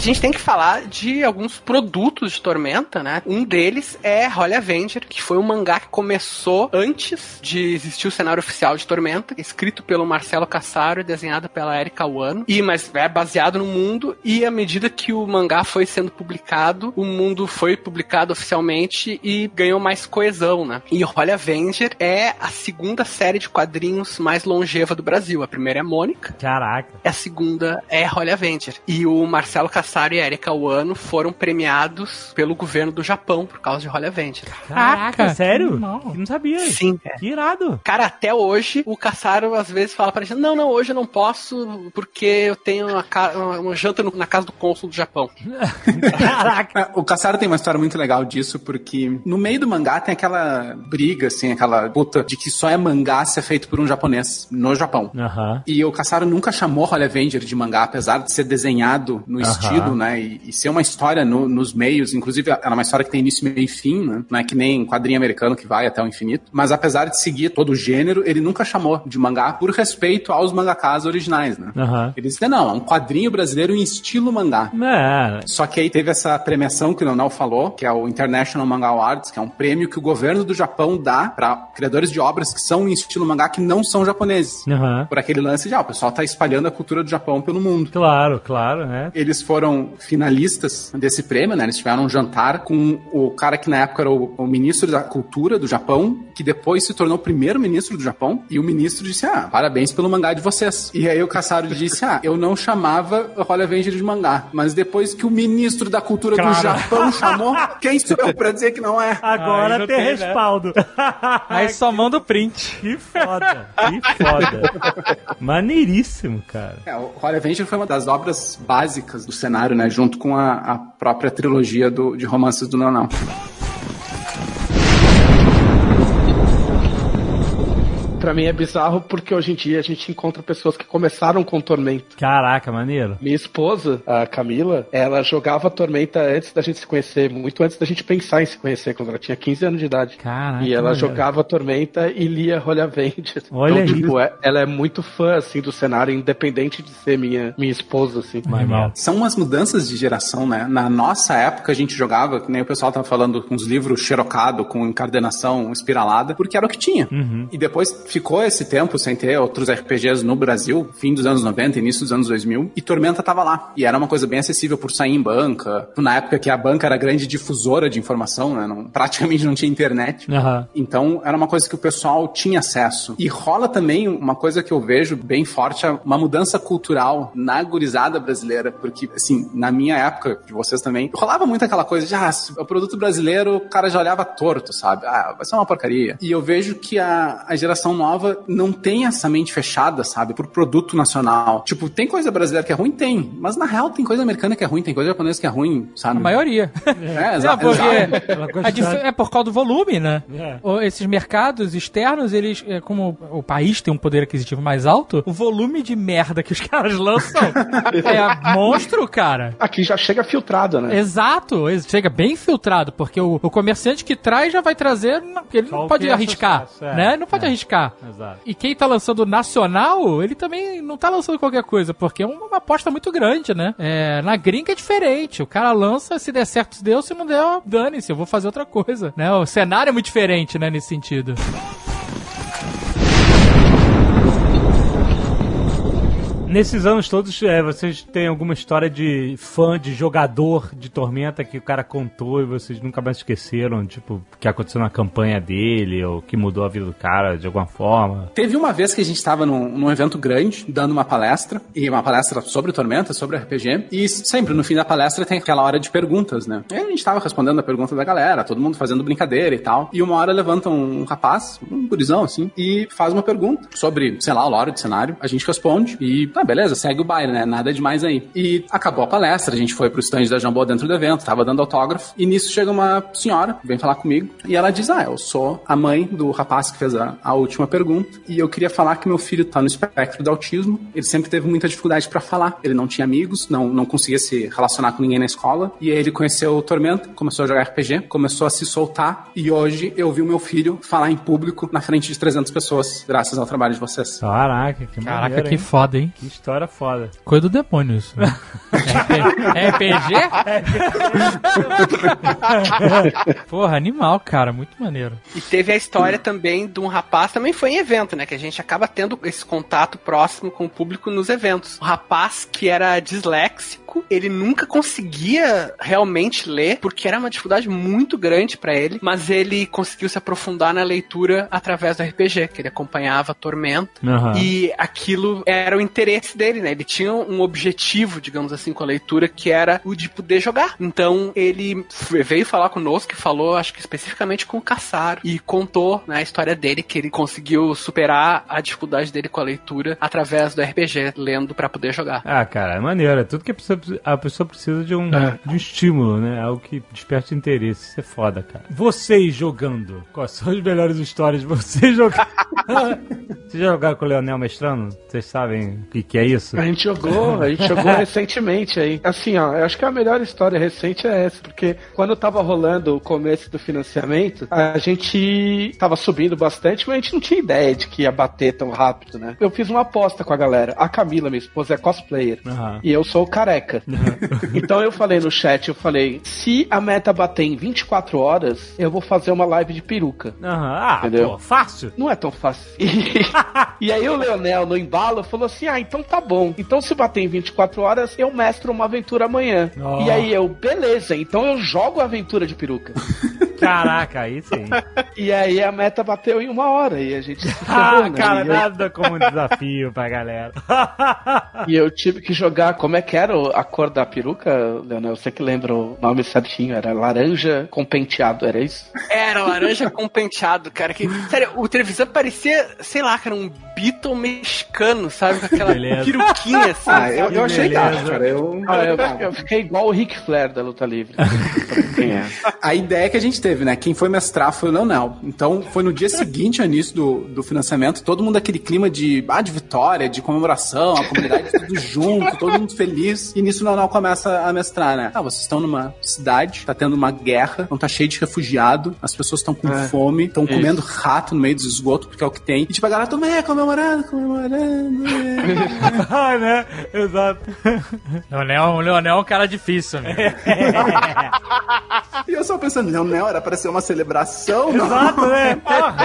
gente tem que falar de alguns produtos de Tormenta, né? Um deles é Holy Avenger, que foi um mangá que começou antes de existir o cenário oficial de Tormenta, escrito pelo Marcelo Cassaro e desenhado pela Erika Wano. E mas é baseado no mundo e à medida que o mangá foi sendo publicado, o mundo foi publicado oficialmente e ganhou mais coesão, né? E Holy Avenger é a segunda série de quadrinhos mais longeva do Brasil. A primeira é Mônica, Caraca. a segunda é Holy Avenger. E o Marcelo Cassaro e a Erika Wano foram premiados pelo governo do Japão por causa de Holy Avenger. Caraca, sério? Não. Não sabia. Sim, é. Que irado. Cara, até hoje, o Cassaro às vezes fala pra gente: não, não, hoje eu não posso porque eu tenho uma, ca- uma- uma janta no- na casa do cônsul do Japão. Caraca. O Cassaro tem uma história muito legal disso, porque no meio do mangá tem aquela briga, assim, aquela puta de que só é mangá se é feito por um japonês no Japão. Aham. E o Cassaro nunca chamou Holy Avenger de mangá, apesar de ser desenhado no estilo, né? E, e ser uma história no- nos meios, inclusive ela é uma história que tem início, meio e fim, né? Não é que nem quadrinho americano que vai até o infinito. Mas apesar de seguir todo o gênero, ele nunca chamou de mangá por respeito aos mangakas originais, né? Aham. Ele disse, não, é um quadrinho brasileiro em estilo mangá. É, Só que aí teve essa premiação que o Leonel falou, que é o International Manga Awards, que é um prêmio que o governo do Japão dá pra criadores de obras que são em estilo mangá que não são japoneses. Aham. Por aquele lance de, ah, o pessoal tá espalhando a cultura do Japão pelo mundo. claro, claro, né? Eles foram finalistas desse prêmio, né? Eles tiveram um jantar com o cara que na época era o, o ministro da cultura do Japão, que depois se tornou o primeiro ministro do Japão, e o ministro disse, ah, parabéns pelo mangá de vocês. E aí o Cassaro disse, ah, eu não chamava o Holy Avenger de mangá, mas depois que o ministro da cultura Claro. do Japão chamou, quem sou eu pra dizer que não é? Agora tem, tem, né? respaldo. Aí só manda o print. Que foda, que foda. Maneiríssimo, cara. É, o Holy Avenger foi uma das obras básicas do cenário, né? Junto com a, a própria trilogia do- de romances do Leonel. Pra mim é bizarro porque hoje em dia a gente encontra pessoas que começaram com Tormenta. Caraca, maneiro. Minha esposa, a Camila, ela jogava Tormenta antes da gente se conhecer, muito antes da gente pensar em se conhecer, quando ela tinha 15 anos de idade. Caraca. E ela maneiro. jogava Tormenta e lia Holy Avenger. Olha então, tipo, é- ela é muito fã, assim, do cenário, independente de ser minha, minha esposa, assim. Animal. São umas mudanças de geração, né? Na nossa época a gente jogava, que nem o pessoal tava falando, com os livros xerocado, com encardenação espiralada, porque era o que tinha. E depois ficou esse tempo sem ter outros RPGs no Brasil, fim dos anos 90, início dos anos 2000, e Tormenta tava lá. E era uma coisa bem acessível por sair em banca. Na época que a banca era grande difusora de informação, né? Não, praticamente não tinha internet. Aham. Então, era uma coisa que o pessoal tinha acesso. E rola também uma coisa que eu vejo bem forte, é uma mudança cultural na gurizada brasileira. Porque, assim, na minha época, de vocês também, rolava muito aquela coisa de, ah, o produto brasileiro, o cara já olhava torto, sabe? Ah, vai ser uma porcaria. E eu vejo que a, a geração nova não tem essa mente fechada, sabe? Por produto nacional. Tipo, tem coisa brasileira que é ruim? Tem. Mas, na real, tem coisa americana que é ruim, tem coisa japonesa que é ruim, sabe? A maioria. É, É, exato. Dif- é por causa do volume, né? É. Esses mercados externos, eles, é, como o país tem um poder aquisitivo mais alto, o volume de merda que os caras lançam é monstro, cara. Aqui já chega filtrado, né? Exato, ex- chega bem filtrado, porque o, o comerciante que traz já vai trazer, ele Só não pode é arriscar, sucesso, é. né? Não pode É. Exato. E quem tá lançando nacional, ele também não tá lançando qualquer coisa, porque é uma aposta muito grande, né? É, na gringa é diferente. O cara lança, se der certo, deu, se não der, dane-se, eu vou fazer outra coisa, né? O cenário é muito diferente, né, nesse sentido. Nesses anos todos, é, vocês têm alguma história de fã, de jogador de Tormenta que o cara contou e vocês nunca mais esqueceram? Tipo, o que aconteceu na campanha dele ou que mudou a vida do cara de alguma forma? Teve uma vez que a gente estava num, num evento grande, dando uma palestra, e uma palestra sobre Tormenta, sobre RPG, e sempre no fim da palestra tem aquela hora de perguntas, né? E a gente tava respondendo a pergunta da galera, todo mundo fazendo brincadeira e tal, e uma hora levanta um, rapaz, um gurizão assim, e faz uma pergunta sobre, sei lá, o lore do cenário, a gente responde, e tá, beleza, segue o baile, né? Nada demais aí. E acabou a palestra, a gente foi pro stand da Jambô dentro do evento, tava dando autógrafo, e nisso chega uma senhora, vem falar comigo, e ela diz, ah, eu sou a mãe do rapaz que fez a, a última pergunta, e eu queria falar que meu filho tá no espectro do autismo, ele sempre teve muita dificuldade pra falar, ele não tinha amigos, não, não conseguia se relacionar com ninguém na escola, e aí ele conheceu o Tormento, começou a jogar RPG, começou a se soltar, e hoje eu vi o meu filho falar em público na frente de 300 pessoas, graças ao trabalho de vocês. Caraca, que Caraca, maneiro, que hein? foda, hein? Que História foda. Coisa do demônio isso. Né? É RPG? Porra, animal, cara. Muito maneiro. E teve a história também de um rapaz, também foi em evento, né? Que a gente acaba tendo esse contato próximo com o público nos eventos. Um rapaz que era disléxico, ele nunca conseguia realmente ler, porque era uma dificuldade muito grande para ele, mas ele conseguiu se aprofundar na leitura através do RPG, que ele acompanhava Tormenta, Aham. e aquilo era o interesse dele, né? Ele tinha um objetivo, digamos assim, com a leitura, que era o de poder jogar. Então ele veio falar conosco e falou, acho que especificamente com o Caçaro, e contou né, a história dele, que ele conseguiu superar a dificuldade dele com a leitura através do RPG, lendo pra poder jogar. Ah, cara, é maneiro. É tudo que a pessoa, a pessoa precisa de um, de um estímulo, né? Algo que desperte interesse. Isso é foda, cara. Vocês jogando. Quais são as melhores histórias de vocês jogando? Vocês já jogaram com o Leonel Mestrano? Vocês sabem o que, que é isso? A gente jogou, a gente jogou recentemente aí. Assim, ó, eu acho que a melhor história recente é essa, porque quando tava rolando o começo do financiamento, a gente tava subindo bastante, mas a gente não tinha ideia de que ia bater tão rápido, né? Eu fiz uma aposta com a galera. A Camila, minha esposa, é cosplayer. Aham. E eu sou o careca. então eu falei no chat, eu falei, se a meta bater em 24 horas, eu vou fazer uma live de peruca. Aham. Ah, Entendeu? pô, fácil. Não é tão fácil. E, e aí o Leonel, no embalo, falou assim: ah, então tá bom. Então se bater em 24 horas, eu mestro uma aventura amanhã. Oh. E aí eu, beleza, então eu jogo a aventura de peruca. Caraca, aí sim. e aí a meta bateu em uma hora e a gente se Ah, né? cara, E eu- nada como um desafio pra galera. E eu tive que jogar. Como é que era o- a cor da peruca, Leonel? Você que lembra o nome certinho? Era laranja com penteado, era isso? Era laranja com penteado, cara. Que, sério, o televisor parecia, sei lá, cara, um Beatle mexicano, sabe? Com aquela Beleza. peruquinha assim. Ah, eu, eu achei gato, cara. Eu, Ah, eu, eu fiquei igual o Ric Flair da luta livre. Quem é? A ideia que a gente teve, né? Quem foi mestrar foi o Leonel. Então, foi no dia seguinte ao início do, do financiamento, todo mundo aquele clima de, ah, de vitória, de comemoração, a comunidade tudo junto, todo mundo feliz. E nisso o Leonel começa a mestrar, né? Ah, vocês estão numa cidade, tá tendo uma guerra, então tá cheio de refugiado, as pessoas estão com É, fome, estão comendo rato no meio dos esgotos, porque é o que tem. E tipo, a galera toma, é, comemorando, comemorando. é." ah, né? Exato. Leonel, o Leonel é um cara difícil, né? e eu só pensando, Leonel, era pra ser uma celebração, não? Exato, né? Porra.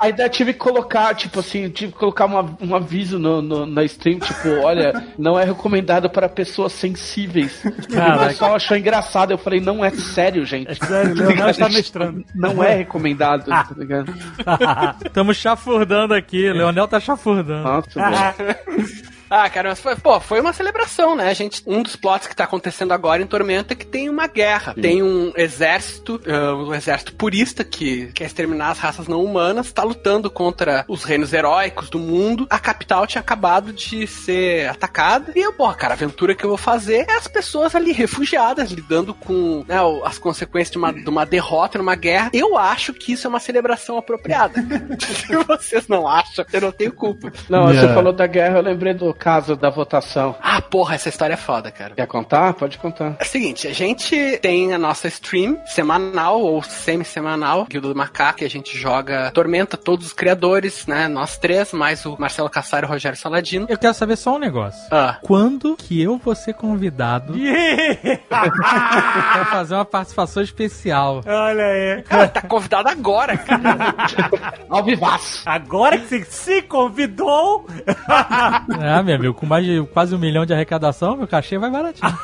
Ainda tive que colocar, tipo assim, tive que colocar uma- um aviso no, no- na stream, tipo, olha, não é recomendado para pessoas sensíveis. E o Caraca. pessoal achou engraçado. Eu falei, não é sério, gente. Sério, o Leonel está mestrando. Não é recomendado, tá ligado? Estamos chafurdando aqui. Leonel tá chafurdando. Nossa. Ah, cara, mas foi, pô, foi uma celebração, né? A gente, um dos plots que tá acontecendo agora em Tormenta é que tem uma guerra. Tem um exército, ah, um exército purista que quer exterminar as raças não humanas, tá lutando contra os reinos heróicos do mundo. A capital tinha acabado de ser atacada. E eu, pô, cara, a aventura que eu vou fazer é as pessoas ali refugiadas, lidando com né, as consequências de uma, de uma derrota numa guerra. Eu acho que isso é uma celebração apropriada. Se vocês não acham, eu não tenho culpa. Não, você Yeah. falou da guerra, eu lembrei do caso da votação. Ah, porra, essa história é foda, cara. Quer contar? Pode contar. É o seguinte, a gente tem a nossa stream semanal ou semi-semanal, Guilda do Macaco, que a gente joga Tormenta, todos os criadores, né? Nós três, mais o Marcelo Cassaro e o Rogério Saladino. Eu quero saber só um negócio. Ah, Quando que eu vou ser convidado pra fazer uma participação especial? Olha aí. cara, tá convidado agora, cara. Ao vivaço. Agora que você se convidou. Ah, meu amigo, com mais de quase um milhão de arrecadação, meu cachê vai baratinho.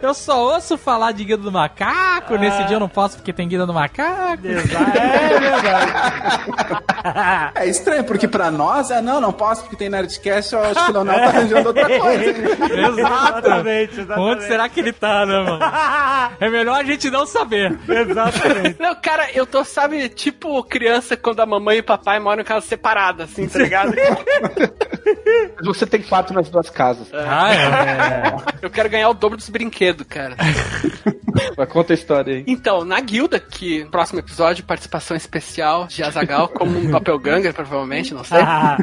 eu só ouço falar de Guia do Macaco, nesse dia eu não posso porque tem Guia do Macaco. Exato. É verdade. É estranho, porque pra nós, é não, não posso porque tem Nerdcast, eu acho que o Leonel tá arranjando outra coisa. Exatamente, exatamente. Onde será que ele tá, né, mano? É melhor a gente não saber. Exatamente. Não, cara, eu tô, sabe, tipo criança quando a mamãe e o papai moram em casa separada, assim, tá ligado? Você tem quatro nas duas casas. Ah, é. Eu quero ganhar o dobro dos brinquedos, cara. Mas conta a história aí. Então, na guilda, que no próximo episódio, participação especial de Azagal como um doppelganger, provavelmente, não sei. Ah,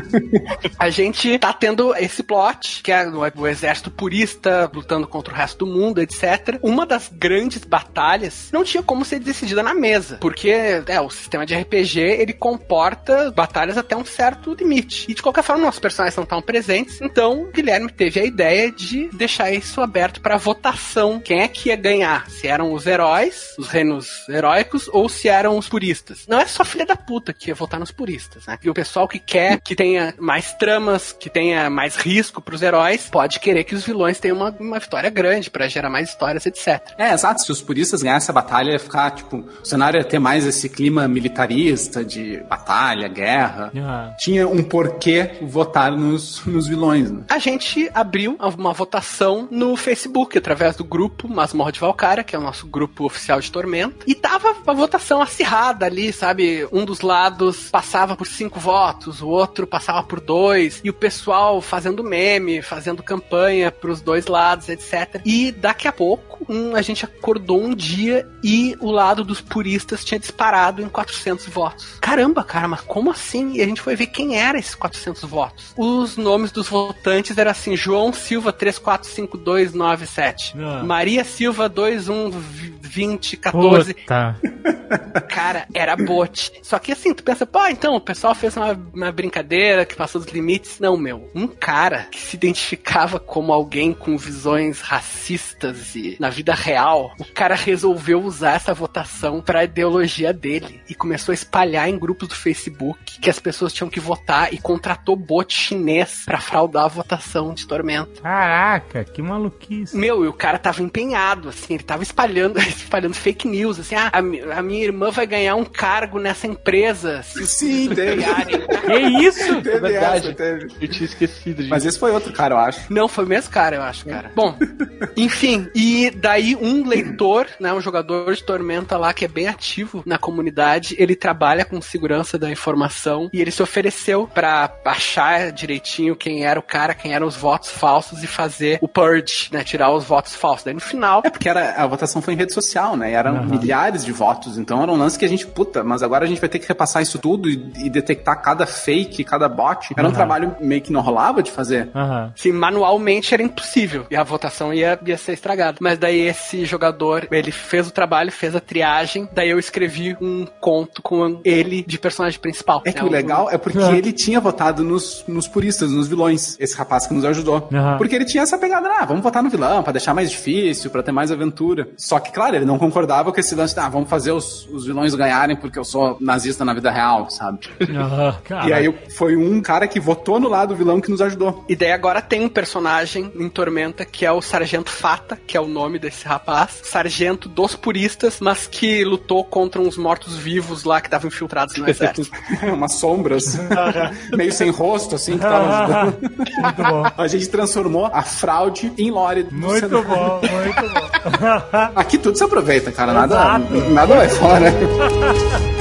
A gente tá tendo esse plot, que é o o exército purista lutando contra o resto do mundo, etc. Uma das grandes batalhas não tinha como ser decidida na mesa, porque é, o sistema de RPG ele comporta batalhas até um certo limite. E de qualquer forma, nossos personagens não estão presentes, então o Guilherme teve a ideia de deixar isso aberto pra votação. Quem é que ia ganhar? Se eram os heróis, os reinos heróicos, ou se eram os puristas. Não é só filha da puta que ia votar nos puristas, né? E o pessoal que quer que tenha mais tramas, que tenha mais risco pros heróis, pode querer que os vilões tenham uma, uma vitória grande pra gerar mais histórias, etc. É, exato. Se os puristas ganhassem a batalha, ia ficar, tipo, o cenário ia ter mais esse clima militarista de batalha, guerra. Ah. Tinha um porquê votar nos, nos vilões, né? A gente abriu uma votação no Facebook, através do grupo Masmorra de Valkyria, que é o nosso grupo oficial de Tormento. E tava a votação acirrada ali, sabe? Um dos lados passava por cinco votos, o outro passava por dois, e o pessoal fazendo meme, fazendo campanha pros dois lados, etc. E daqui a pouco, um, a gente acordou um dia e o lado dos puristas tinha disparado em 400 votos. Caramba, cara, mas como assim? E a gente foi ver quem era esses 400 votos. Os nomes dos votantes eram assim: João Silva 345297, Ah. Maria Silva 212014. Puta. Cara, era bot. Só que assim, tu pensa, pô, então, o pessoal fez uma, uma brincadeira que passou dos limites. Não, meu. Um cara que se identificava como alguém com visões racistas e na vida real, o cara resolveu usar essa votação pra ideologia dele e começou a espalhar em grupos do Facebook que as pessoas tinham que votar e contratou bot chinês pra fraudar a votação de Tormento. Caraca, que maluquice. Meu, e o cara tava empenhado, assim, ele tava espalhando, espalhando fake news, assim, ah, a, a minha irmã vai ganhar um cargo nessa empresa se Sim, teve. Que isso? Teve verdade. essa, teve. Eu tinha esquecido disso. Mas esse foi outro cara, eu acho. Não, foi o mesmo cara, eu acho, cara. Bom, enfim, e daí um leitor, né, um jogador de Tormenta lá que é bem ativo na comunidade, ele trabalha com segurança da informação e ele se ofereceu pra achar direitinho quem era o cara, quem eram os votos falsos e fazer o purge, né, tirar os votos falsos. Daí no final, É porque era, a votação foi em rede social, né? E eram milhares de votos. Então era um lance que a gente, puta, mas agora a gente vai ter que repassar isso tudo e, e detectar cada fake, cada bot. Era um trabalho meio que não rolava de fazer. Aham. que manualmente era impossível e a votação ia, ia ser estragada. Mas daí esse jogador, ele fez o trabalho, fez a triagem, daí eu escrevi um conto com ele de personagem principal. É que né, o legal é porque ele tinha votado nos, nos puristas, nos vilões. Esse rapaz que nos ajudou. Aham. Porque ele tinha essa pegada, ah, vamos votar no vilão, pra deixar mais difícil, pra ter mais aventura. Só que, claro, ele não concordava com esse lance, ah, vamos fazer os, os vilões ganharem porque eu sou nazista na vida real, sabe? Aham. E aí foi um cara que votou no lado do vilão que nos ajudou. E daí agora tem um personagem em Tormenta que é o Sargento Fata, que é o nome desse rapaz. Sargento dos puristas, mas que lutou contra uns mortos-vivos lá que estavam infiltrados no exército. Umas sombras, meio sem rosto, assim, que tava ajudando. Muito bom. A gente transformou a fraude em lore do Muito cenário. bom, muito bom. Aqui tudo se aproveita, cara. Nada, Exato. nada vai fora.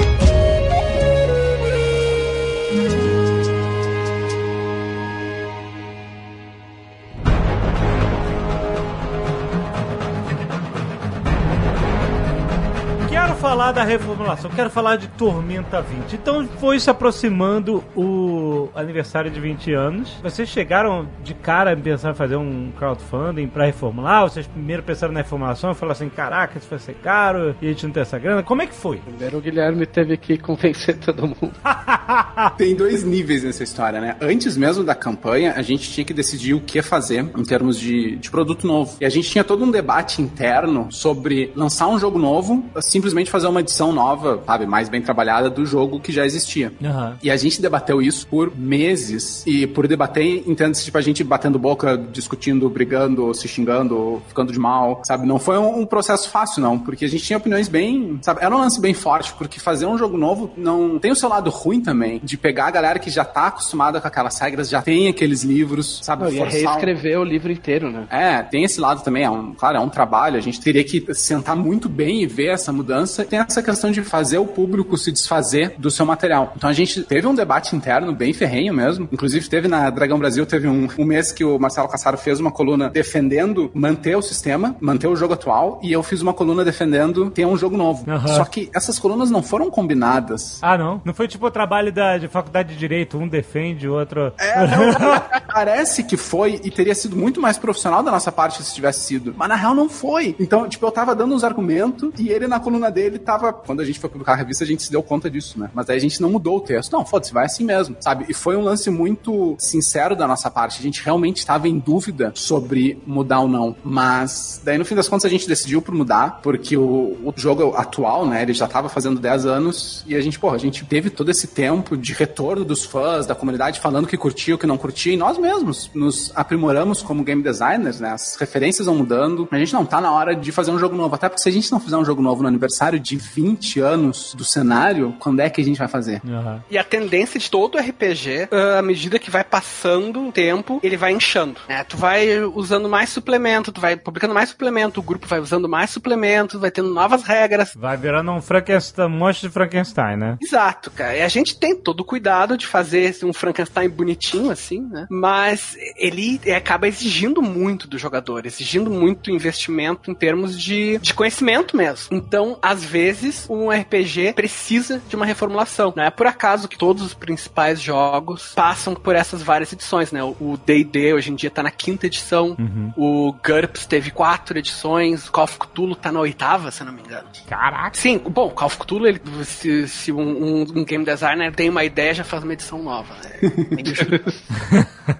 falar da reformulação, quero falar de Tormenta 20. Então foi se aproximando o aniversário de 20 anos. Vocês chegaram de cara pensando em fazer um crowdfunding pra reformular? Vocês primeiro pensaram na reformulação e falaram assim: caraca, isso vai ser caro e a gente não tem essa grana. Como é que foi? Primeiro o Guilherme teve que convencer todo mundo. Tem dois níveis nessa história, né? Antes mesmo da campanha, a gente tinha que decidir o que fazer em termos de, de produto novo. E a gente tinha todo um debate interno sobre lançar um jogo novo, simplesmente fazer uma edição nova, sabe, mais bem trabalhada do jogo que já existia. Aham. E a gente debateu isso por meses. E por debater, entende-se, tipo, a gente batendo boca, discutindo, brigando, se xingando, ficando de mal, sabe? Não foi um, um processo fácil, não. Porque a gente tinha opiniões bem, sabe? Era um lance bem forte, porque fazer um jogo novo não tem o seu lado ruim também, de pegar a galera que já tá acostumada com aquelas regras, já tem aqueles livros, sabe? Não, Forçar um- reescrever o livro inteiro, né? é, tem esse lado também, é um, claro, é um trabalho, a gente teria que sentar muito bem e ver essa mudança tem essa questão de fazer o público se desfazer do seu material. Então a gente teve um debate interno bem ferrenho mesmo. Inclusive, teve na Dragão Brasil, teve um, um mês que o Marcelo Cassaro fez uma coluna defendendo manter o sistema, manter o jogo atual, e eu fiz uma coluna defendendo ter um jogo novo. Aham. Só que essas colunas não foram combinadas. Ah, não? Não foi tipo o trabalho da, de faculdade de direito, um defende, o outro. É, não, parece que foi e teria sido muito mais profissional da nossa parte se tivesse sido. Mas na real não foi. Então, tipo, eu tava dando uns argumentos e ele na coluna dele tava. Quando a gente foi publicar a revista, a gente se deu conta disso, né? Mas aí a gente não mudou o texto. Não, foda-se, vai assim mesmo, sabe? E foi um lance muito sincero da nossa parte. A gente realmente estava em dúvida sobre mudar ou não. Mas daí no fim das contas a gente decidiu por mudar, porque o, o jogo atual, né? Ele já tava fazendo 10 anos e a gente, porra, a gente teve todo esse tempo de retorno dos fãs, da comunidade falando que curtia, o que não curtia, e nós mesmos nos aprimoramos como game designers, né? As referências vão mudando. A gente não tá na hora de fazer um jogo novo. Até porque se a gente não fizer um jogo novo no aniversário de 20 anos do cenário, quando é que a gente vai fazer? Aham. E a tendência de todo RPG, ah, à medida que vai passando o tempo, ele vai inchando. Né? Tu vai usando mais suplemento, tu vai publicando mais suplemento, o grupo vai usando mais suplemento, vai tendo novas regras. Vai virando um Frankenstein, um monstro de Frankenstein, né? Exato, cara. E a gente tem todo o cuidado de fazer um Frankenstein bonitinho, assim, né? Mas ele acaba exigindo muito do jogador, exigindo muito investimento em termos de, de conhecimento mesmo. Então, às vezes, um RPG precisa de uma reformulação. Não é por acaso que todos os principais jogos passam por essas várias edições, né? O D&D hoje em dia tá na quinta edição, o GURPS teve quatro edições, o Call of Cthulhu tá na oitava, se não me engano. Caraca. Sim, bom, Call of Cthulhu, ele, se, se um, um- game designer tem uma ideia, já faz uma edição nova.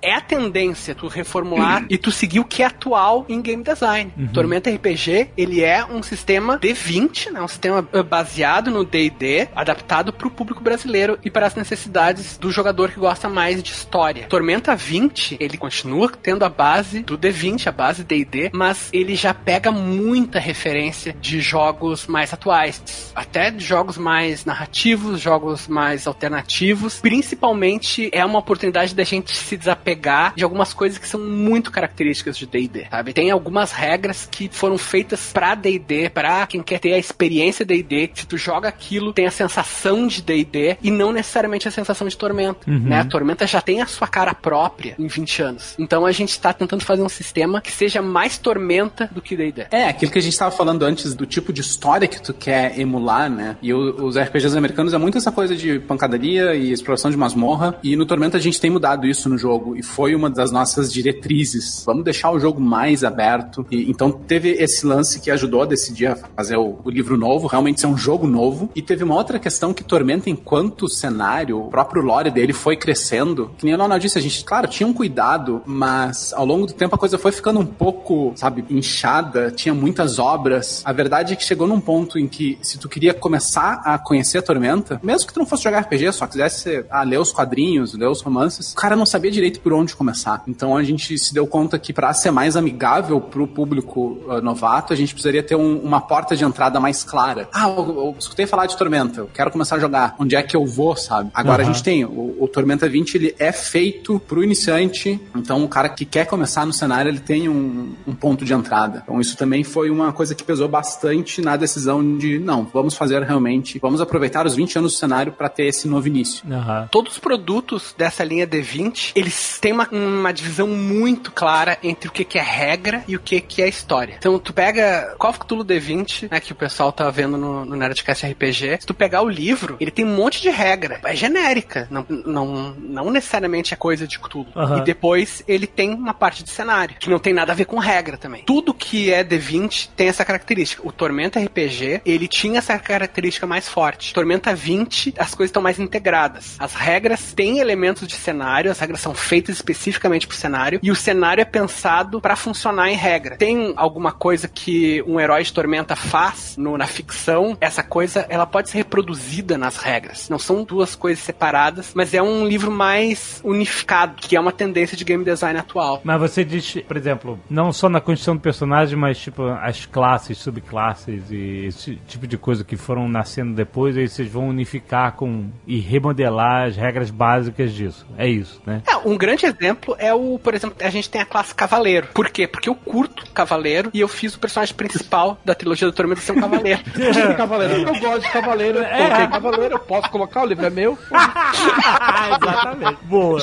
É, é a tendência tu reformular e tu seguir o que é atual em game design. Tormenta RPG, ele é um sistema D20, né, um sistema eh, baseado no D&D, adaptado para o público brasileiro e para as necessidades do jogador que gosta mais de história. Tormenta 20, ele continua tendo a base do D20, a base D&D, mas ele já pega muita referência de jogos mais atuais, até de jogos mais narrativos, jogos mais alternativos. Principalmente é uma oportunidade da gente se desapegar de algumas coisas que são muito características de D&D, sabe? Tem algumas regras que foram feitas pra D&D, pra quem quer ter a experiência D&D. Se tu joga aquilo, tem a sensação de D&D e não necessariamente a sensação de Tormenta, né? A Tormenta já tem a sua cara própria em 20 anos. Então a gente tá tentando fazer um sistema que seja mais Tormenta do que D&D. É, aquilo que a gente estava falando antes do tipo de história que tu quer emular, né? E o- os RPGs americanos é muito essa coisa de pancadaria e exploração de masmorra. E no Tormenta a gente tem mudado isso no jogo. E foi uma das nossas diretrizes. Vamos deixar o jogo mais aberto. E, então teve esse lance que ajudou a decidir a fazer o, o livro novo, realmente ser um jogo novo. E teve uma outra questão que Tormenta, enquanto cenário, o próprio lore dele foi crescendo. Que nem a Nona disse, a gente, claro, tinha um cuidado, mas ao longo do tempo a coisa foi ficando um pouco, sabe, inchada, tinha muitas obras. A verdade é que chegou num ponto em que, se tu queria começar a conhecer a Tormenta, mesmo que tu não fosse jogar RPG, só quisesse ah, ler os quadrinhos, ler os romances, o cara não sabia direito por onde começar. Então a gente se deu conta que para ser mais amigável pro público ah, novato, a gente precisaria ter um- uma porta de entrada mais clara. Ah, eu, eu escutei falar de Tormenta, eu quero começar a jogar. Onde é que eu vou, sabe? Agora a gente tem o, o Tormenta 20, ele é feito pro iniciante, então o cara que quer começar no cenário, ele tem um, um ponto de entrada. Então isso também foi uma coisa que pesou bastante na decisão de, não, vamos fazer realmente, vamos aproveitar os 20 anos do cenário para ter esse novo início. Aham. Todos os produtos dessa linha D20, eles têm uma, uma divisão muito clara entre o que, que é regra e o que, que é história. Então, tu pega Call of Cthulhu D20, né, que o pessoal tá vendo no, no Nerdcast RPG, se tu pegar o livro, ele tem um monte de regra. É genérica, não, não, não necessariamente é coisa de Cthulhu. Aham. E depois ele tem uma parte de cenário, que não tem nada a ver com regra também. Tudo que é D20 tem essa característica. O Tormenta RPG, ele tinha essa característica mais forte. Tormenta 20, as coisas estão mais integradas. As regras têm elementos de cenário, as regras são feitas especificamente pro cenário, e o cenário é pensado para funcionar em regra. Tem alguma coisa que um herói de Tormenta faz no- na ficção, essa coisa ela pode ser reproduzida nas regras. Não são duas coisas separadas, mas é um livro mais unificado, que é uma tendência de game design atual. Mas você diz, por exemplo, não só na construção do personagem, mas tipo as classes, subclasses e esse tipo de coisa que foram nascendo depois, aí vocês vão unificar com e remodelar as regras básicas disso. É isso, né? É, um grande exemplo é o, por exemplo, a gente tem a classe Cavaleiro. Por quê? Porque eu curto Cavaleiro e eu fiz o personagem principal da trilogia do Tormento ser um Cavaleiro. Esse cavaleiro, eu gosto de cavaleiro, eu coloquei cavaleiro, eu posso colocar, o livro é meu. Exatamente. Boa.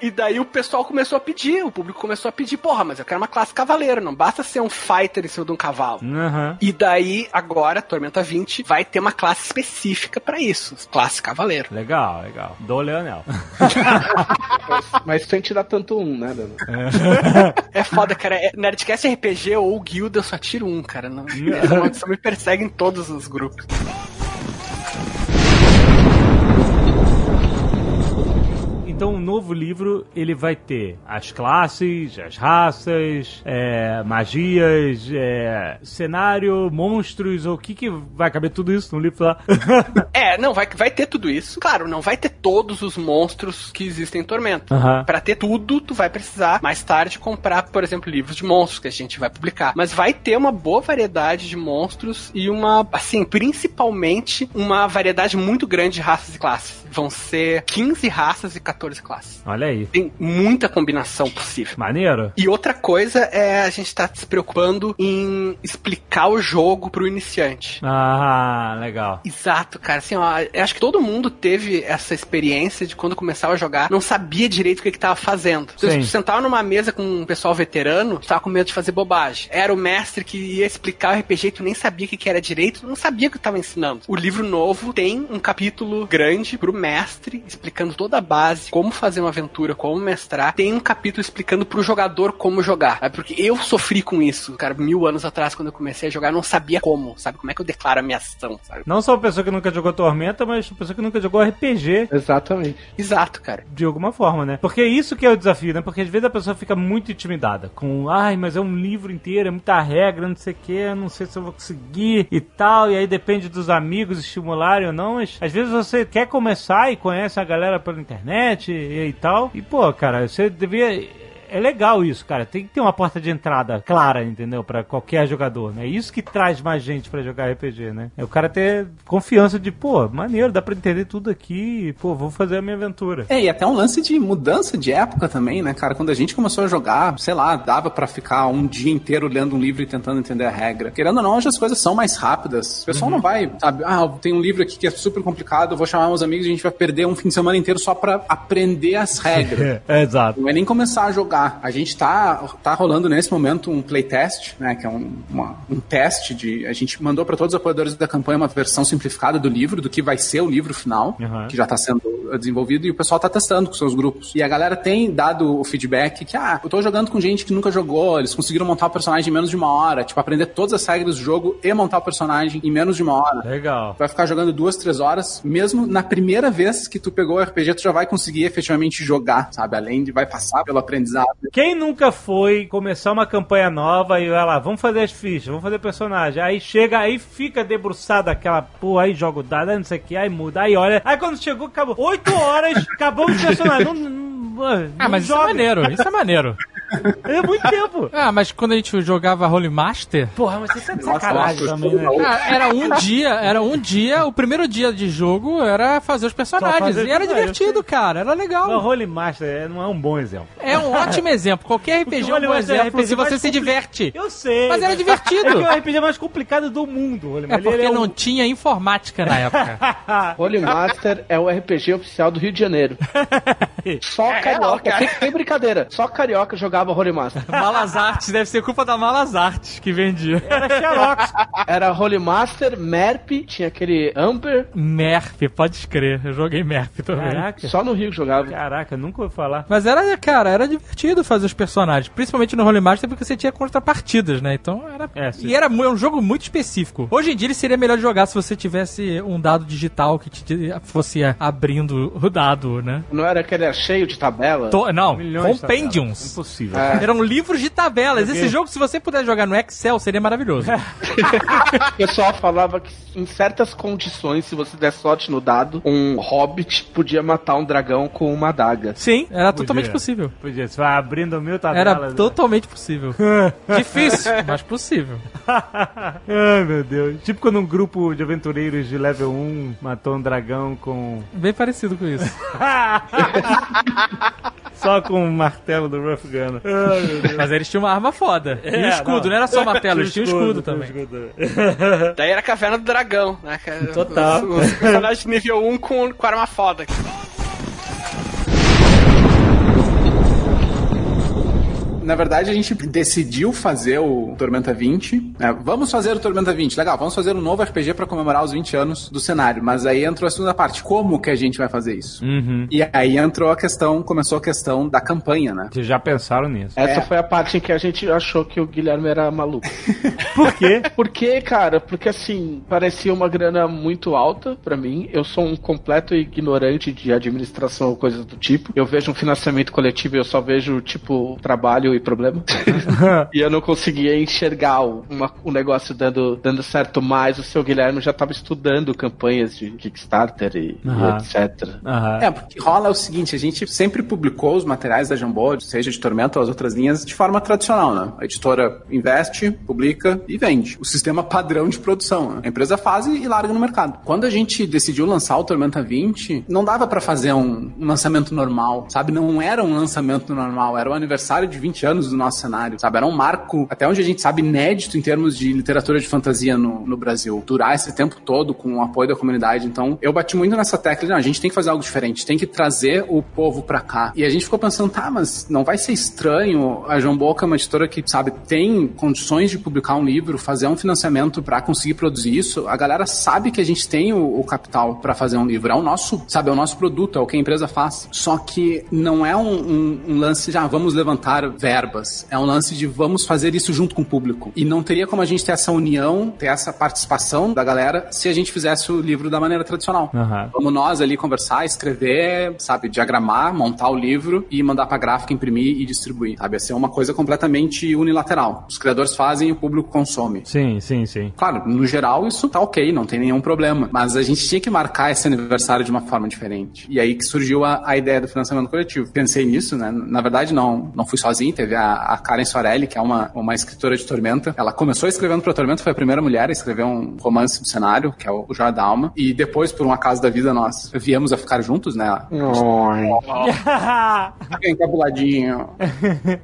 E daí o pessoal começou a pedir, o público começou a pedir, porra, mas eu quero uma classe cavaleiro, não basta ser um fighter em cima de um cavalo. Aham. E daí, agora, Tormenta 20 vai ter uma classe específica pra isso, classe cavaleiro. Legal, legal. Do Leonel. Mas sem tirar tanto um, né, Dano? É foda, cara. É, Nerdcast RPG ou Guilda eu só tiro um, cara. Não, essa maldição me persegue em todos os grupos. Então, o novo livro, ele vai ter as classes, as raças, é, magias, é, cenário, monstros, ou o que que vai caber tudo isso no livro lá? É, não, vai, vai ter tudo isso. Claro, não vai ter todos os monstros que existem em Tormento. Aham. Pra ter tudo, tu vai precisar mais tarde comprar, por exemplo, livros de monstros que a gente vai publicar. Mas vai ter uma boa variedade de monstros e uma, assim, principalmente uma variedade muito grande de raças e classes. Vão ser 15 raças e 14 classes. Olha aí. Tem muita combinação possível. Maneiro? E outra coisa é a gente tá se preocupando em explicar o jogo pro iniciante. Ah, legal. Exato, cara. Assim, ó, eu acho que todo mundo teve essa experiência de quando começava a jogar, não sabia direito o que, que tava fazendo. Se Sim. tu sentava numa mesa com um pessoal veterano, tu tava com medo de fazer bobagem. Era o mestre que ia explicar o RPG tu nem sabia o que, que era direito, tu não sabia o que tava ensinando. O livro novo tem um capítulo grande pro mestre, explicando toda a base, como fazer uma aventura, como mestrar. Tem um capítulo explicando pro jogador como jogar. É porque eu sofri com isso, cara, mil anos atrás, quando eu comecei a jogar, eu não sabia como, sabe? Como é que eu declaro a minha ação, sabe? Não só uma pessoa que nunca jogou Tormenta, mas uma pessoa que nunca jogou RPG Exatamente. Exato, cara. de alguma forma, né? Porque é isso que é o desafio, né? Porque às vezes a pessoa fica muito intimidada com, ai, mas é um livro inteiro, é muita regra, não sei o que, não sei se eu vou conseguir e tal, e aí depende dos amigos estimularem ou não, mas às vezes você quer começar e conhece a galera pela internet e, tal, e pô, cara, você devia. É legal isso, cara. Tem que ter uma porta de entrada clara, entendeu? Pra qualquer jogador, né? Isso que traz mais gente pra jogar RPG, né? É o cara ter confiança de, pô, maneiro, dá pra entender tudo aqui, pô, vou fazer a minha aventura. É, e até um lance de mudança de época também, né, cara? Quando a gente começou a jogar, sei lá, dava pra ficar um dia inteiro lendo um livro e tentando entender a regra. Querendo ou não, hoje as coisas são mais rápidas. O pessoal não vai, sabe, ah, tem um livro aqui que é super complicado, eu vou chamar meus amigos e a gente vai perder um fim de semana inteiro só pra aprender as regras. É, exato. Não é nem começar a jogar. A gente tá, tá rolando nesse momento um playtest, né? Que é um, uma- um teste de. A gente mandou para todos os apoiadores da campanha uma versão simplificada do livro, do que vai ser o livro final, Uhum. que já tá sendo desenvolvido, e o pessoal tá testando com seus grupos. E a galera tem dado o feedback que, ah, eu tô jogando com gente que nunca jogou, eles conseguiram montar o personagem em menos de uma hora, tipo, aprender todas as regras do jogo e montar o personagem em menos de uma hora. Legal. Vai ficar jogando duas, três horas. Mesmo na primeira vez que tu pegou o RPG, tu já vai conseguir efetivamente jogar, sabe? Além de vai passar pelo aprendizado. Quem nunca foi começar uma campanha nova e vai lá, vamos fazer as fichas, vamos fazer personagem. Aí chega, aí fica debruçado aquela porra, aí joga o dado, aí não sei o que, aí muda, aí olha. Aí quando chegou, acabou. Oito horas, acabou o personagem. Não, não, Ah, mas isso é joga. maneiro, isso é maneiro. É muito tempo. Ah, mas quando a gente jogava Holy Master, Porra, mas isso é de Nossa, sacanagem nossa, também, né? ah, era um dia, era um dia, o primeiro dia de jogo era fazer os personagens. fazer e era divertido, cara, era O legal. Holy Master é- não é um bom exemplo. É um ótimo exemplo. Qualquer RPG é um bom é exemplo RPG se você se diverte. Eu sei. Mas era divertido. É que é o RPG mais complicado do mundo, Holy É Master. porque Ele não um- tinha informática na época. Holy Master é o RPG oficial do Rio de Janeiro. Só carioca, sem, sem brincadeira. Só carioca jogava Holy Master. Malas Artes, deve ser culpa da Malas Artes que vendia. Era Xerox. Era Holy Master, Merp, tinha aquele Amber. Merp, pode escrever. Eu joguei Merp também. Caraca. Só no Rio que jogava. Caraca, nunca ouvi falar. Mas era, cara, era divertido fazer os personagens. Principalmente no Holy Master, porque você tinha contrapartidas, né? Então era. É, e era mu- um jogo muito específico. Hoje em dia ele seria melhor jogar se você tivesse um dado digital que te fosse abrindo o dado, né? Não era aquele cheio de tabela? To- não, Milhões de Compendiums. Tabelas. impossível. Eram livros de tabelas. Esse jogo, se você puder jogar no Excel, seria maravilhoso. O pessoal falava que em certas condições, se você der sorte no dado, um hobbit podia matar um dragão com uma adaga. Sim, era Podia. totalmente possível. Podia, você vai abrindo mil tabelas. Era né? totalmente possível. Difícil, mas possível. Ai, meu Deus. Tipo quando um grupo de aventureiros de level 1 matou um dragão com. Bem parecido com isso. Só com o martelo do Rough Gunner. Deus. Mas eles tinham uma arma foda. e É, um escudo, não. não. era só martelo, eles tinham um escudo, tinha um também. escudo. Daí era a caverna do dragão, né? cara? Total. Os, os personagens nível 1 com, com arma foda. Na verdade, a gente decidiu fazer o Tormenta 20. né? Vamos fazer o Tormenta 20. Legal, vamos fazer um novo RPG pra comemorar os 20 anos do cenário. Mas aí entrou a segunda parte. Como que a gente vai fazer isso? Uhum. E aí entrou a questão, começou a questão da campanha, né? Vocês já pensaram nisso? Essa É. foi a parte em que a gente achou que o Guilherme era maluco. Por quê? Por quê, cara? Porque assim, parecia uma grana muito alta pra mim. Eu sou um completo ignorante de administração ou coisas do tipo. Eu vejo um financiamento coletivo e eu só vejo, tipo, trabalho e problema. e eu não conseguia enxergar o- uma- o negócio dando, dando certo, mas o seu Guilherme já tava estudando campanhas de Kickstarter e, e etc. Aham. É, porque rola é o seguinte, a gente sempre publicou os materiais da Jambô, seja de Tormenta ou as outras linhas, de forma tradicional, né? A editora investe, publica e vende. O sistema padrão de produção. né? A empresa faz e larga no mercado. Quando a gente decidiu lançar o Tormenta 20, não dava pra fazer um, um lançamento normal, sabe? Não era um lançamento normal, era o aniversário de 20 anos do nosso cenário, sabe? Era um marco, até onde a gente sabe, inédito em termos de literatura de fantasia no, no Brasil. Durar esse tempo todo com o apoio da comunidade. Então, eu bati muito nessa tecla não, a gente tem que fazer algo diferente, tem que trazer o povo pra cá. E a gente ficou pensando, tá, mas não vai ser estranho a João Boca uma editora que, sabe, tem condições de publicar um livro, fazer um financiamento pra conseguir produzir isso. A galera sabe que a gente tem o, o capital pra fazer um livro. É o nosso, sabe, é o nosso produto, é o que a empresa faz. Só que não é um, um- um lance de, ah, vamos levantar verbas. É um lance de vamos fazer isso junto com o público. E não teria como a gente ter essa união, ter essa participação da galera se a gente fizesse o livro da maneira tradicional. Aham. Vamos nós ali conversar, escrever, sabe, diagramar, montar o livro e mandar pra gráfica imprimir e distribuir. Sabe, ia ser uma coisa completamente unilateral. Os criadores fazem e o público consome. Sim, sim, sim. Claro, no geral isso tá ok, não tem nenhum problema. Mas a gente tinha que marcar esse aniversário de uma forma diferente. E aí que surgiu a, a ideia do financiamento coletivo. Pensei nisso, né? Na verdade, não, não fui sozinho. Teve a, a Karen Soarelli, que é uma, uma escritora de Tormenta. Ela começou escrevendo pra Tormenta, foi a primeira mulher a escrever um romance do cenário, que é o, o Joia da Alma. E depois, por um acaso da vida, nós viemos a ficar juntos, né? encabuladinho.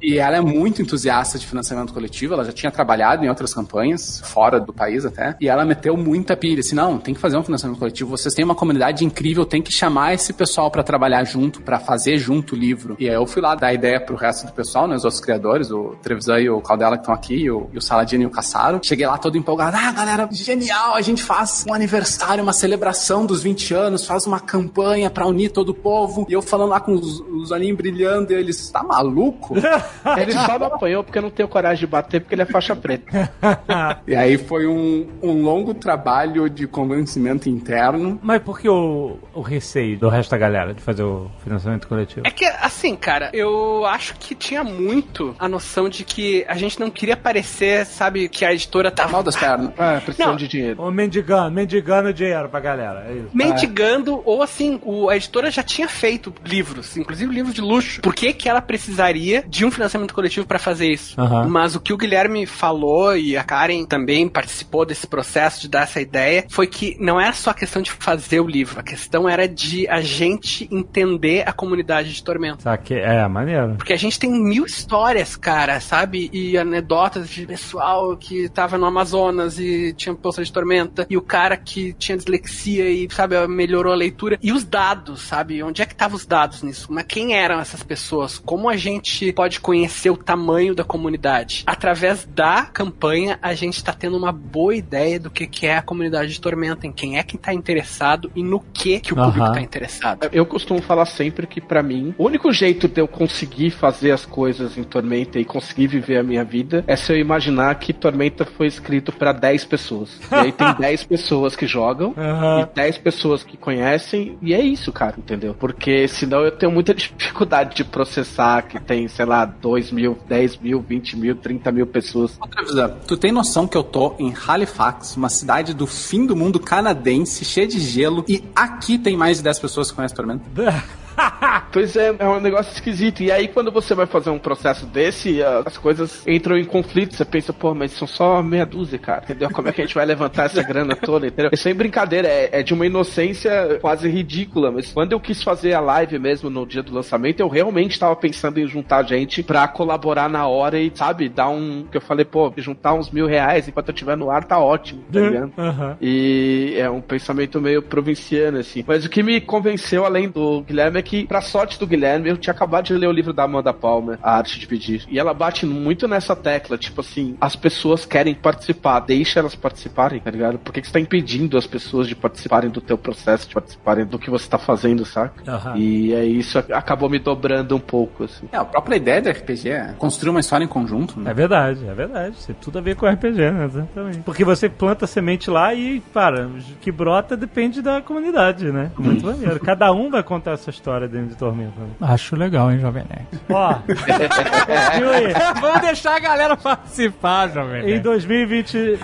e ela é muito entusiasta de financiamento coletivo, ela já tinha trabalhado em outras campanhas, fora do país até, e ela meteu muita pilha, assim, não, tem que fazer um financiamento coletivo, vocês têm uma comunidade incrível, tem que chamar esse pessoal pra trabalhar junto, pra fazer junto o livro. E aí eu fui lá dar ideia pro resto do pessoal, né, os outros criadores, o Trevisan e o Caldela que estão aqui, e o, e o Saladino e o Caçaro. Cheguei lá todo empolgado, ah, galera, genial, a gente faz um aniversário, uma celebração dos 20 anos, faz uma campanha pra unir todo o povo, e eu falando lá com os, os olhinhos brilhando, e eles, tá maluco? Ele só não apanhou porque eu não tenho coragem de bater porque ele é faixa preta. E aí foi um, um longo trabalho de convencimento interno. Mas por que o, o receio do resto da galera de fazer o financiamento coletivo? É que, assim, cara, eu acho que tinha muito a noção de que a gente não queria parecer, sabe, que a editora Tá tava mal das pernas. Ah, precisando de dinheiro. Ô, mendigando, mendigando dinheiro pra galera, é isso. mendigando, ou assim, o, a editora já tinha feito livros, inclusive livros de luxo. Por que, que ela precisaria de um financiamento coletivo pra fazer isso? Aham. Mas o que o Guilherme falou e a Karen também participou desse processo de dar essa ideia foi que não era só a questão de fazer o livro, a questão era de a gente entender a comunidade de Tormenta. Saque, é, maneiro. Porque a gente tem mil histórias, cara, sabe? E anedotas de pessoal que tava no Amazonas e tinha poça de tormenta. E o cara que tinha dislexia e, sabe, melhorou a leitura. E os dados, sabe? Onde é que estavam os dados nisso? Mas quem eram essas pessoas? Como a gente pode conhecer o tamanho da comunidade? Através da campanha, a gente tá tendo uma boa ideia do que, que é a comunidade de Tormenta, em quem é que tá interessado e no que que o público Aham. tá interessado. Eu costumo falar sempre que, pra mim, o único jeito de eu conseguir fazer as coisas coisas em Tormenta e conseguir viver a minha vida é se eu imaginar que Tormenta foi escrito pra 10 pessoas. E aí tem 10 pessoas que jogam Aham. e 10 pessoas que conhecem, e é isso, cara, entendeu? Porque senão eu tenho muita dificuldade de processar que tem, sei lá, 2 mil, 10 mil, 20 mil, 30 mil pessoas. Outra tu tem noção que eu tô em Halifax, uma cidade do fim do mundo canadense, cheia de gelo, e aqui tem mais de 10 pessoas que conhecem Tormenta? Pois é, é um negócio esquisito. E aí, quando você vai fazer um processo desse, ah, as coisas entram em conflito. Você pensa, pô, mas são só meia dúzia, cara. Entendeu? Como é que a gente vai levantar essa grana toda, entendeu? É sem brincadeira, é, é de uma inocência quase ridícula. Mas quando eu quis fazer a live mesmo no dia do lançamento, eu realmente tava pensando em juntar gente pra colaborar na hora e, sabe, dar um. Que eu falei, pô, juntar uns mil reais enquanto eu estiver no ar tá ótimo, tá ligado? Aham. E é um pensamento meio provinciano, assim. Mas o que me convenceu, além do Guilherme, é que, pra sorte do Guilherme, eu tinha acabado de ler o livro da Amanda Palmer, A Arte de Pedir. E ela bate muito nessa tecla, tipo assim, as pessoas querem participar, deixa elas participarem, tá ligado? Por que, que você tá impedindo as pessoas de participarem do teu processo, de participarem do que você tá fazendo, saca? Aham. E é isso, acabou me dobrando um pouco, assim. É, a própria ideia do RPG é construir uma história em conjunto, né? É verdade, é verdade. Isso tem tudo a ver com RPG, né? Exatamente. Porque você planta a semente lá e, para, o que brota depende da comunidade, né? Muito maneiro. Cada um vai contar essa história dentro de Tormenta. né? Acho legal, hein, Jovem Nerd. Ó? Vamos deixar a galera participar, Jovem Em Nerd. 2020,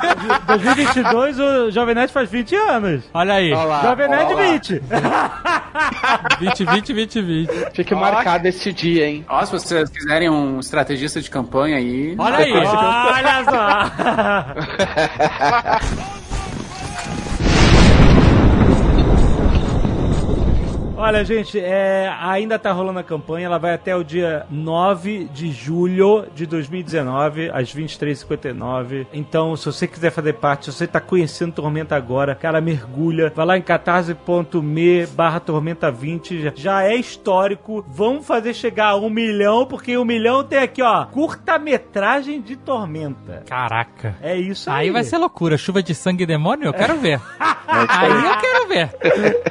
2022 o Jovem Nerd faz 20 anos. Olha aí. Jovem Nerd 20. 20, 20, 20, 20. Fique marcado esse dia, hein? Ó, se vocês quiserem um estrategista de campanha aí. Olha aí. Olha só. Olha, gente, é, ainda tá rolando a campanha, ela vai até o dia 9 de julho de 2019, às 23h59. Então, se você quiser fazer parte, se você tá conhecendo Tormenta agora, cara, mergulha, vai lá em catarse.me barra Tormenta 20, já, já é histórico. Vamos fazer chegar a um milhão, porque um milhão tem aqui, ó, curta-metragem de Tormenta. Caraca. É isso aí. Aí vai ser loucura. Chuva de sangue e demônio? Eu quero ver. Aí eu quero ver.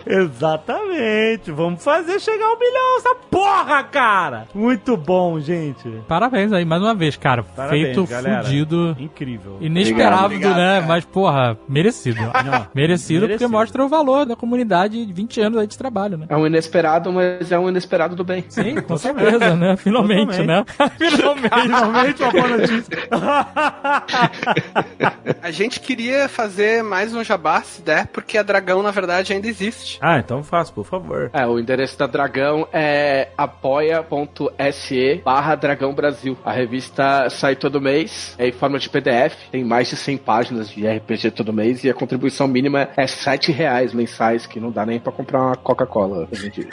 Exatamente. Vamos fazer chegar um milhão essa porra, cara. Muito bom, gente. Parabéns aí, mais uma vez, cara. Parabéns, Feito galera. fudido. Incrível. Inesperado, Obrigado, obrigado, né? cara. Mas, porra, merecido. merecido porque merecido. mostra o valor da comunidade de 20 anos aí de trabalho, né? É um inesperado, mas é um inesperado do bem. Sim, com certeza, né? Finalmente, né? Finalmente. Finalmente uma boa notícia. A gente queria fazer mais um jabá, se der, porque a Dragão, na verdade, ainda existe. ah, então faça, por favor. É, o endereço da Dragão é apoia.se barra Dragão Brasil. A revista sai todo mês, é em forma de PDF, tem mais de 100 páginas de RPG todo mês e a contribuição mínima é 7 reais mensais, que não dá nem pra comprar uma Coca-Cola. hoje em dia.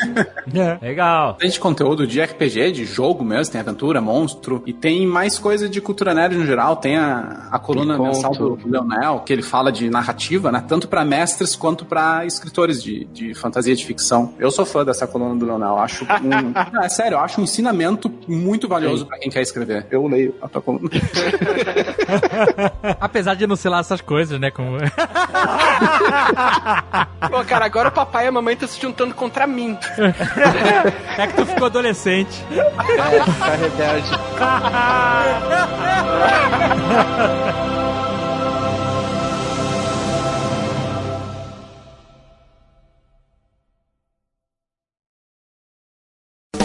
É. Legal. Tem de conteúdo de RPG, de jogo mesmo, tem aventura, monstro, e tem mais coisa de cultura nerd no geral. Tem a, a coluna mensal do Leonel, que ele fala de narrativa, né? Tanto pra mestres quanto pra escritores de, de fantasia de ficção. Eu sou fã dessa coluna do Leonel. Acho um. Não, é sério, eu acho um ensinamento muito valioso pra quem quer escrever. Eu leio a tua coluna. Apesar de não ser lá essas coisas, né? Como... Pô, cara, agora o papai e a mamãe estão se juntando contra mim. É que tu ficou adolescente. Tá rebelde.